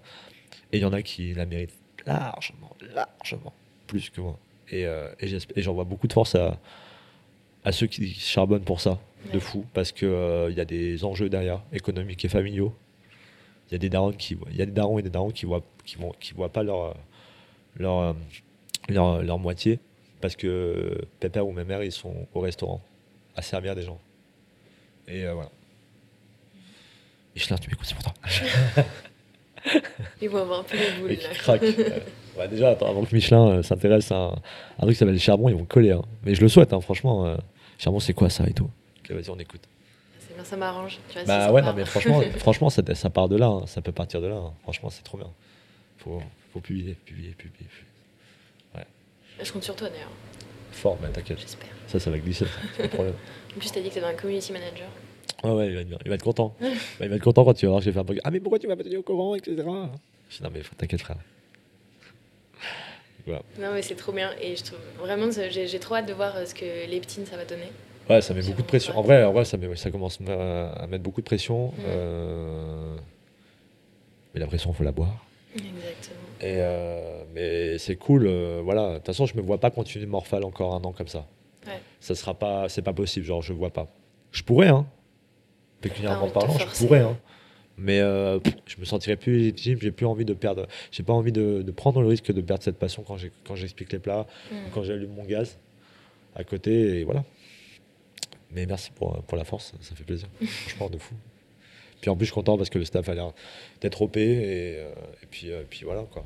Et il y en a qui la méritent largement, largement plus que moi. Et, euh, et j'esp- et j'en vois beaucoup de force à, à ceux qui charbonnent pour ça, de fou, parce qu'il il y a des enjeux derrière, économiques et familiaux. Il y a des darons qui, il y a des darons et des darons qui voient, qui vont, qui voient pas leur, leur, leur, leur moitié, parce que pépère ou ma mère, ils sont au restaurant à servir des gens. Et euh, voilà. Michelin, tu m'écoutes, c'est pour toi. Ils vont avoir un peu les boules Et là. qui craque. Euh, ouais, déjà, attends, avant que Michelin euh, s'intéresse à un, un truc qui s'appelle le charbon, ils vont coller. hein. Mais je le souhaite, hein, franchement. euh, charbon, c'est quoi ça et tout? Ok, vas-y, on écoute. Bien, ça m'arrange. Bah ouais, non, mais franchement, franchement ça, ça part de là. hein. Ça peut partir de là. hein. Franchement, c'est trop bien. Faut, faut publier, publier, publier. publier. Je compte sur toi d'ailleurs, Fort, mais t'inquiète. j'espère. Ça, ça va glisser. Pas de problème. En plus, t'as dit que t'es un community manager. Ouais, ouais, il va être bien. Il va être content. Bah, il va être content quand tu vas voir, j'ai fait un truc. Ah, mais pourquoi tu m'as pas tenu au courant, etc. Je dis, non, mais t'inquiète, frère. Voilà. Non, mais c'est trop bien. Et je trouve vraiment, j'ai trop hâte de voir euh, ce que Leptine ça va donner. Ouais, ça met beaucoup de pression. En vrai, en vrai ça, met- ça commence à, mettre beaucoup de pression. Mm. euh, Mais la pression, faut la boire. Exactement. Et euh, mais c'est cool. euh, voilà. De toute façon, je me vois pas continuer Morphal encore un an comme ça. Ouais. Ça sera pas, c'est pas possible. Genre, je vois pas. Je pourrais, hein. Pécuniairement parlant, je pourrais, hein. Mais pff, je me sentirais plus légitime. J'ai plus envie de perdre. J'ai pas envie de, de prendre le risque de perdre cette passion quand j'explique les plats, Mm. quand j'allume mon gaz à côté. Et voilà. Mais merci pour, pour la force. Ça fait plaisir. Franchement, de fou. Puis en plus, je suis content parce que le staff a l'air d'être OP. Et, euh, et puis, euh, puis voilà, quoi.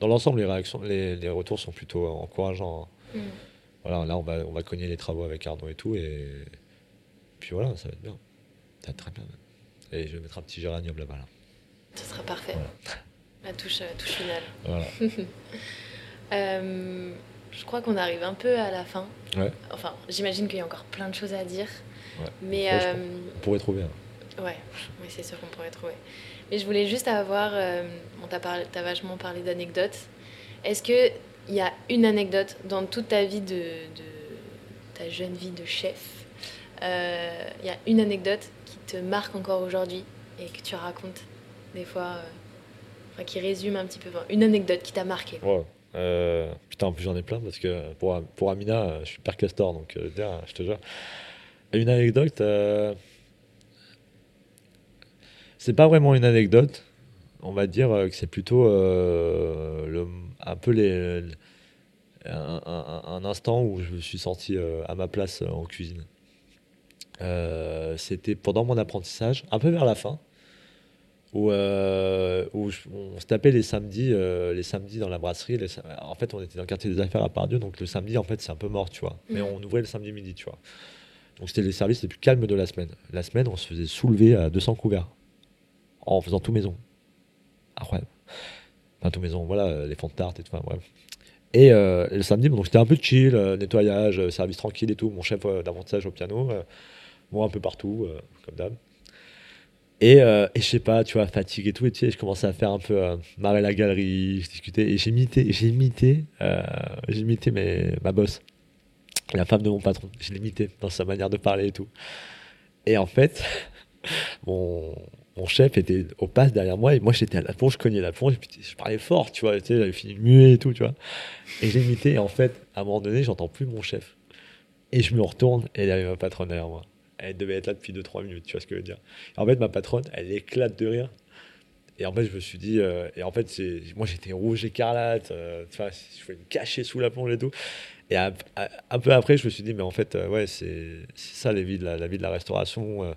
Dans l'ensemble, les, réactions, les, les retours sont plutôt encourageants. hein. Mm. Voilà, là, on va, on va cogner les travaux avec Arnaud et tout. Et puis voilà, ça va être bien. Ça va être très bien. même. Et je vais mettre un petit géranium là-bas. Là. Ce sera parfait. Voilà. La touche, euh, touche finale. Voilà. Euh, je crois qu'on arrive un peu à la fin. Ouais. Enfin, j'imagine qu'il y a encore plein de choses à dire. Ouais. Mais Ouais, je euh, On pourrait trouver. hein. ouais, oui, c'est sûr qu'on pourrait trouver. Mais je voulais juste avoir. euh, on t'a parlé, t'as vachement parlé d'anecdotes. Est-ce que il y a une anecdote dans toute ta vie de, de ta jeune vie de chef euh, Il y a une anecdote qui te marque encore aujourd'hui et que tu racontes des fois, euh, enfin, qui résume un petit peu. enfin, une anecdote qui t'a marqué? Euh, putain, en plus j'en ai plein parce que pour, pour Amina, euh, je suis père castor, donc euh, je te jure. Une anecdote, euh, c'est pas vraiment une anecdote, on va dire que c'est plutôt un peu les, un, un- instant où je me suis senti à ma place en cuisine. C'était pendant mon apprentissage, un peu vers la fin, où, euh, où je- on se tapait les samedis, euh, les samedis dans la brasserie. les en fait, on était dans le quartier des affaires à Pardieu, donc le samedi, en fait, c'est un peu mort, tu vois. Mais Mhm. on ouvrait le samedi midi, tu vois. Donc c'était les services les plus calmes de la semaine. La semaine, on se faisait soulever à 200 couverts en faisant tout maison. Incroyable. Enfin, tout maison, voilà, euh, les fonds de tarte et tout, enfin, bref. Et euh, le samedi, donc c'était un peu chill, nettoyage, service tranquille et tout. Mon chef d'apprentissage au piano, moi un peu partout, comme d'hab. Et, euh, et je sais pas, tu vois, fatigue et tout. Et tu sais, je commençais à faire un peu euh, marrer la galerie, je discutais. Et j'ai imité, j'ai imité, euh, j'ai imité mes, ma boss, la femme de mon patron. Je imité dans sa manière de parler et tout. Et en fait, mon, mon chef était au passe derrière moi et moi j'étais à la plonge, je cognais la plonge et puis je parlais fort, tu vois. Tu sais, j'avais fini muet et tout, tu vois. Et j'ai imité. Et en fait, à un moment donné, j'entends plus mon chef. Et je me retourne et il y avait ma patronne derrière moi. Elle devait être là depuis 2-3 minutes, tu vois ce que je veux dire. Et en fait, ma patronne, elle éclate de rire. Et en fait, je me suis dit, euh, et en fait, c'est, moi j'étais rouge écarlate, euh, tu vois, je voulais me cacher sous la plonge et tout. Et un, peu après, je me suis dit, mais en fait, euh, ouais, c'est, ça la vie, de la, la vie de la restauration. euh,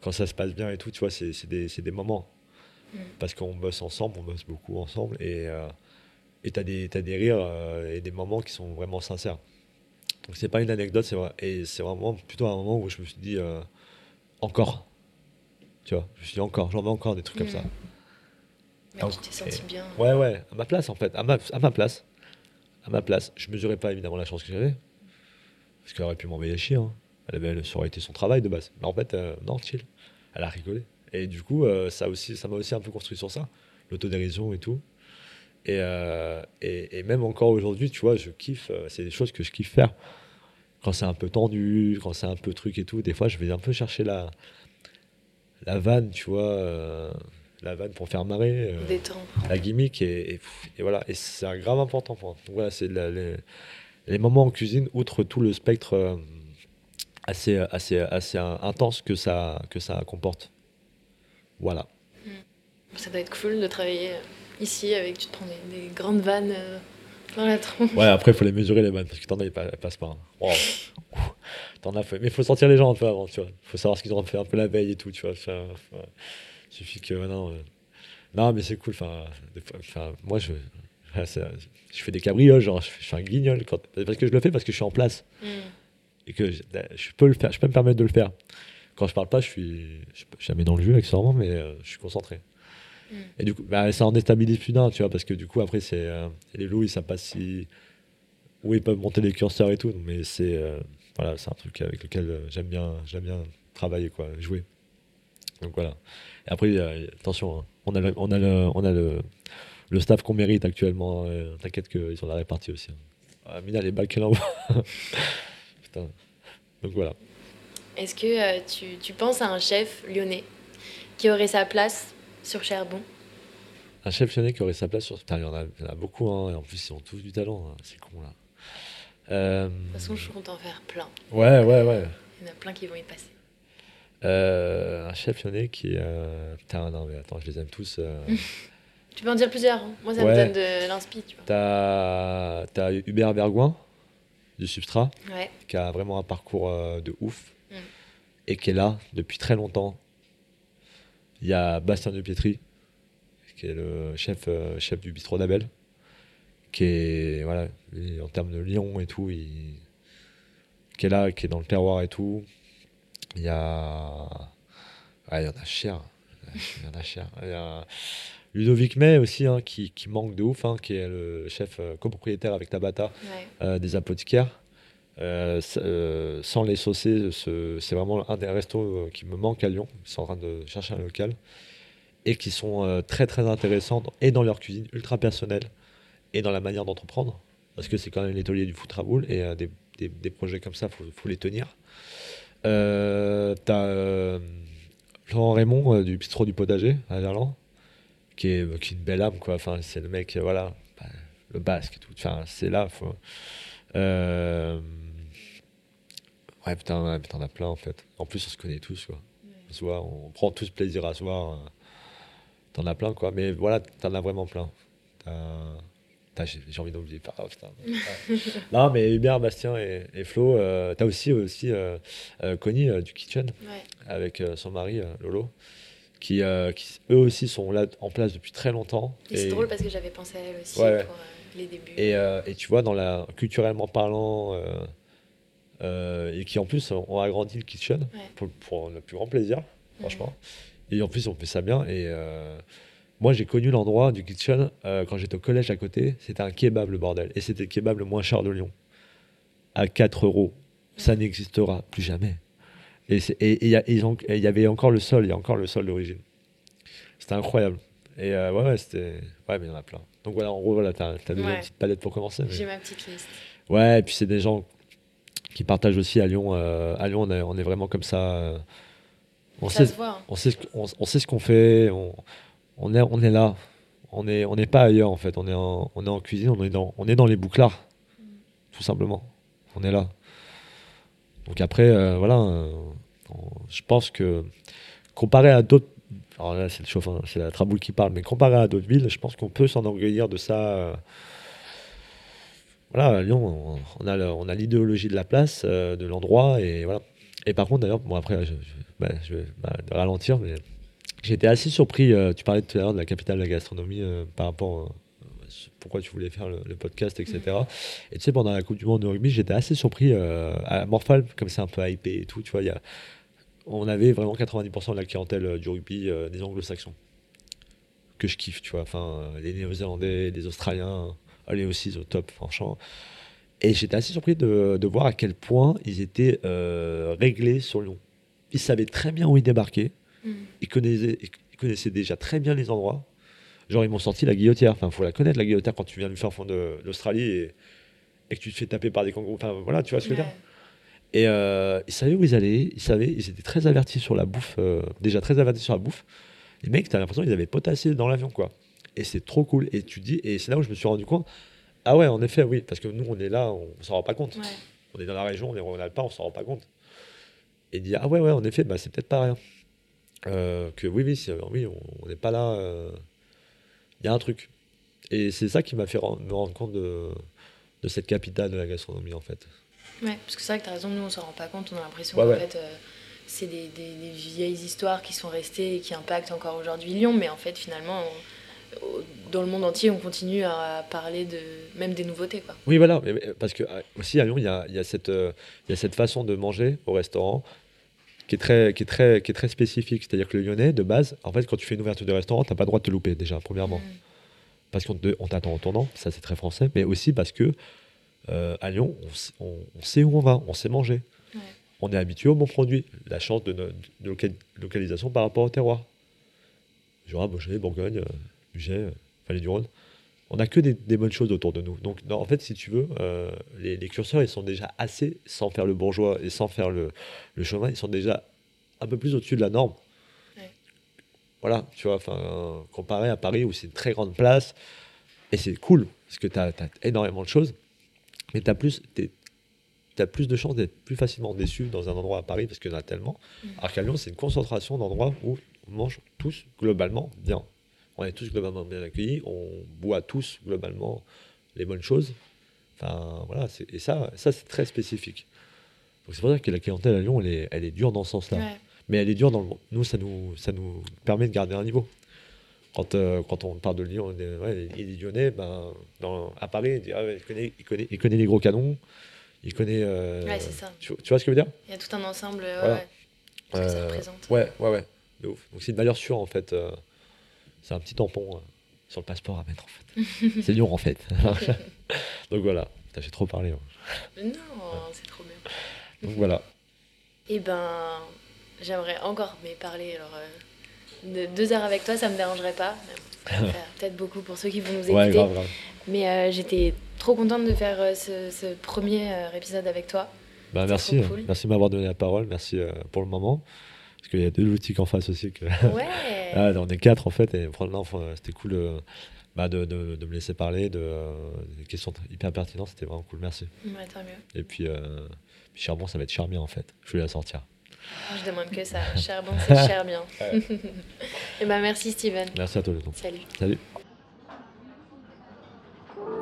quand ça se passe bien et tout, tu vois, c'est, des, moments. Mm. Parce qu'on bosse ensemble, on bosse beaucoup ensemble. Et et t'as des, rires et des moments qui sont vraiment sincères. Donc c'est pas une anecdote, c'est vrai. Et c'est vraiment plutôt un moment où je me suis dit, euh, encore. Tu vois, je me suis dit encore, j'en veux encore des trucs comme ça. Mm. Mais Donc, tu t'es senti bien. Ouais, ouais, à ma place en fait, à ma, à ma place. À ma place. Je mesurais pas évidemment la chance que j'avais. Parce qu'elle aurait pu m'envoyer chier. hein. Elle avait, ça aurait été son travail de base. Mais en fait, euh, non, chill. Elle a rigolé. Et du coup, euh, ça aussi, ça m'a aussi un peu construit sur ça. L'autodérision et tout. Et, euh, et, et même encore aujourd'hui, tu vois, je kiffe. euh, c'est des choses que je kiffe faire. Quand c'est un peu tendu, quand c'est un peu truc et tout, des fois, je vais un peu chercher la, la vanne, tu vois. euh, la vanne pour faire marrer. euh, Détendre. la gimmick et, et, et voilà et c'est un grave important pour moi. Donc voilà c'est les, les moments en cuisine outre tout le spectre assez assez assez intense que ça que ça comporte voilà Ça doit être cool de travailler ici avec, tu te prends des, des grandes vannes euh, dans la tronche. ouais après il faut les mesurer les vannes parce que t'en as elles passent pas hein. Wow. T'en as fait mais il faut sortir les gens un peu avant tu vois faut savoir ce qu'ils ont fait un peu la veille et tout tu vois ça, faut- suffit que non euh, non mais c'est cool enfin moi je c'est- je fais des cabrioles genre je fais, un guignol quand, parce que je le fais parce que je suis en place Mm. et que je, je peux le faire, je peux me permettre de le faire. Quand je parle pas, je suis, je suis jamais dans le jeu accessoirement, mais euh, je suis concentré. Et du coup, bah, ça en déstabilise plus d'un, tu vois, parce que du coup, après, c'est euh, les loups, ils savent si où ils peuvent monter les curseurs et tout, mais c'est euh, voilà, c'est un truc avec lequel euh, j'aime bien, bien travailler, quoi, jouer. Donc voilà. Et après, attention, hein, on a le, on a le, on a le, le staff qu'on mérite actuellement. T'inquiète qu'ils sont la répartie aussi. hein. Ah, Mina, les balles qu'elle envoie. Donc voilà. Est-ce que tu, tu penses à un chef lyonnais qui aurait sa place sur Cherbon Un chef lyonnais qui aurait sa place sur. Putain, il y en a, il y en a beaucoup, hein, et en plus, ils ont tous du talent. hein, C'est con, là. Euh, De toute façon, je compte en faire plein. Ouais, ouais, ouais. Il y en a plein qui vont y passer. Euh, un chef lyonnais qui. euh, Putain, non, mais attends, je les aime tous. Tu peux en dire plusieurs. hein. Moi, ça Ouais. me donne de l'inspi, tu vois. T'as t'as Hubert Bergouin, du Substrat, Ouais. qui a vraiment un parcours de ouf Mm. et qui est là depuis très longtemps. Il y a Bastien de Pietri, qui est le chef, euh, chef du bistrot d'Abel, qui est, voilà, en termes de Lyon et tout, il, qui est là, qui est dans le terroir et tout. Il y a. il y en a cher. Il y en a cher. Il y a Ludovic May aussi, hein, qui, qui, manque de ouf, hein, qui est le chef euh, copropriétaire avec Tabata euh, des apothicaires. Euh, sans les saucer, c'est vraiment un des restos qui me manque à Lyon. Ils sont en train de chercher un local. Et qui sont très très intéressants et dans leur cuisine ultra personnelle et dans la manière d'entreprendre. Parce que c'est quand même l'étolier du foot Raboul et des, projets comme ça, faut, faut, les tenir. T'as Laurent Raymond du bistrot du potager à Verlan qui est, une belle âme, quoi. Enfin, c'est le mec, voilà, bah, le basque. Enfin, c'est là. Euh... Ouais, putain, t'en as plein en fait. En plus, on se connaît tous, quoi. On, se voit, on prend tous plaisir à se voir. T'en as plein, quoi. Mais voilà, t'en as vraiment plein. J'ai envie d'oublier. Oh, non, mais Hubert, Bastien et, et Flo, euh, t'as aussi, aussi euh, euh Connie euh, du Kitchen avec son mari Lolo. Euh, qui, eux aussi sont là en place depuis très longtemps. Et, c'est drôle parce que j'avais pensé à elle aussi pour euh, les débuts. Euh, et, tu vois, dans la, culturellement parlant, et qui en plus ont agrandi le kitchen pour, le plus grand plaisir, franchement. Et en plus, on fait ça bien. Et moi, j'ai connu l'endroit du kitchen quand j'étais au collège à côté. C'était un kebab, le bordel. Et c'était le kebab le moins cher de Lyon. À 4 euros. Ça n'existera plus jamais. Et il y, avait encore le sol, il y a encore le sol d'origine. C'était incroyable. Et euh, ouais, ouais, c'était. Ouais, mais il y en a plein. Donc voilà, en gros, voilà, t'as as déjà une petite palette pour commencer. J'ai ma petite liste. Ouais, et puis c'est des gens qui partagent aussi à Lyon. Euh, à Lyon, on est, on est, vraiment comme ça. On, ça sait, se voit. on, sait, on, on sait ce qu'on fait. On, on, est, on est là. On n'est on pas ailleurs, en fait. On est en, on est en cuisine, on est dans, on est dans les bouclards. Tout simplement. On est là. Donc après, euh, voilà, euh, je pense que comparé à d'autres alors là, c'est le chauffeur, c'est la Traboule qui parle, mais comparé à d'autres villes, je pense qu'on peut s'enorgueillir de ça. Euh, voilà, à Lyon, on, a, l'idéologie de la place, de l'endroit, et voilà. Et par contre, d'ailleurs, bon, après, je, bah, vais bah, ralentir, mais j'étais assez surpris. tu parlais tout à l'heure de la capitale de la gastronomie par rapport pourquoi tu voulais faire le, podcast, etc. Et tu sais, pendant la Coupe du Monde de rugby, j'étais assez surpris euh, à Morphal, comme c'est un peu hypé et tout, tu vois, y a, on avait vraiment 90% de la clientèle euh, du rugby euh, des anglo-saxons. Que je kiffe, tu vois. Enfin, les Néo-Zélandais, les Australiens, allez aussi au top, franchement. Et j'étais assez surpris de, de, voir à quel point ils étaient réglés sur Lyon. Ils savaient très bien où ils débarquaient. Mm. Ils, connaissaient, ils connaissaient déjà très bien les endroits. Genre, ils m'ont sorti la guillotière. Enfin, faut la connaître, la guillotière, quand tu viens du fin fond de l'Australie et, et, que tu te fais taper par des kangourous. Enfin, voilà, tu vois ce que je veux dire. Et euh, ils savaient où ils allaient, ils savaient, ils étaient très avertis sur la bouffe, euh, déjà très avertis sur la bouffe. Les mecs, t'as l'impression qu'ils avaient potassé dans l'avion, quoi. Et c'est trop cool. Et tu dis, et c'est là où je me suis rendu compte, ah ouais, en effet, oui, parce que nous, on est là, on, s'en rend pas compte. On est dans la région, on est on pas, on s'en rend pas compte. Et dire, ah ouais, ouais, en effet, bah, c'est peut-être pas rien. Euh, que oui, oui, oui on n'est pas là il y a un truc. Et c'est ça qui m'a fait me rendre compte de, de, cette capitale de la gastronomie, en fait. Ouais, parce que c'est vrai que tu as raison, nous, on s'en rend pas compte, on a l'impression qu'en fait, euh, c'est des, des, vieilles histoires qui sont restées et qui impactent encore aujourd'hui Lyon, mais en fait, finalement, dans le monde entier, on continue à parler de même des nouveautés. Quoi. Oui, voilà, parce que euh, aussi à Lyon, il y a, y, a cette, euh, y a cette façon de manger au restaurant qui est très, qui est très, qui est très spécifique. C'est-à-dire que le lyonnais, de base, en fait, quand tu fais une ouverture de restaurant, tu n'as pas le droit de te louper, déjà, premièrement. Mm. Parce qu'on on t'attend en tournant, ça c'est très français, mais aussi parce que euh, à Lyon, on, sait où on va, on sait manger. On est habitué aux bons produits. La chance de, de, localisation par rapport au terroir. Jura, Beaujolais, Bourgogne, Muget, euh, Vallée du Rhône on n'a que des, bonnes choses autour de nous. Donc, en fait, si tu veux, euh, les, curseurs, ils sont déjà assez, sans faire le bourgeois et sans faire le, le chemin, ils sont déjà un peu plus au-dessus de la norme. Voilà, tu vois, enfin, comparé à Paris où c'est une très grande place, et c'est cool, parce que tu as, énormément de choses, mais tu as plus, as plus de chances d'être plus facilement déçu dans un endroit à Paris, parce qu'il y en a tellement. Mm. Alors qu'à Lyon, c'est une concentration d'endroits où on mange tous globalement bien on est tous globalement bien accueillis, on boit tous globalement les bonnes choses. Enfin, voilà, et ça, ça c'est très spécifique. Donc c'est pour ça que la clientèle à Lyon, elle est, elle est dure dans ce sens-là. Mais elle est dure dans le Nous, ça nous, ça nous permet de garder un niveau. Quand, euh, quand on parle de Lyon, il est lyonnais, ben, dans, à Paris, il, ah il, connaît, il, connaît, il, connaît, les gros canons, il connaît. Euh, ouais, c'est ça. Tu, vois ce que je veux dire? Il y a tout un ensemble ouais, que ça représente. Ouais, ouais, ouais. Donc c'est une valeur sûre en fait. C'est un petit tampon sur le passeport à mettre en fait. c'est Lyon en fait. Donc voilà, j'ai trop parlé. Hein. Non, c'est trop bien. Donc voilà. Et eh ben, j'aimerais encore mais parler alors euh, de deux heures avec toi, ça me dérangerait pas. peut-être beaucoup pour ceux qui vont nous écouter. Ouais, grave, grave. Mais euh, j'étais trop contente de faire euh, ce, premier épisode avec toi. Bah, merci, merci de m'avoir donné la parole, merci pour le moment. Parce qu'il y a deux boutiques en face aussi. Que... Ouais. ah, on est quatre en fait, et c'était cool bah, de, de, de, me laisser parler, de, des questions hyper pertinentes, c'était vraiment cool, merci. Ouais, tant mieux. Et puis, Charbon, ça va être Charbien en fait. Je vais la sortir. Je demande que ça. Charbon, c'est Charbien. Et ben merci Steven. Merci à toi, le Salut. Salut.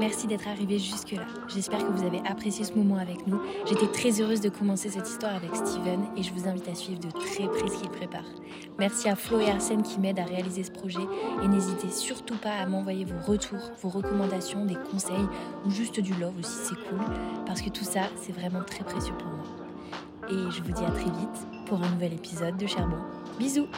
Merci d'être arrivé jusque-là. J'espère que vous avez apprécié ce moment avec nous. J'étais très heureuse de commencer cette histoire avec Steven et je vous invite à suivre de très près ce qu'il prépare. Merci à Flo et Arsène qui m'aident à réaliser ce projet et n'hésitez surtout pas à m'envoyer vos retours, vos recommandations, des conseils ou juste du love aussi, c'est cool parce que tout ça, c'est vraiment très précieux pour moi. Et je vous dis à très vite pour un nouvel épisode de Charbon. Bisous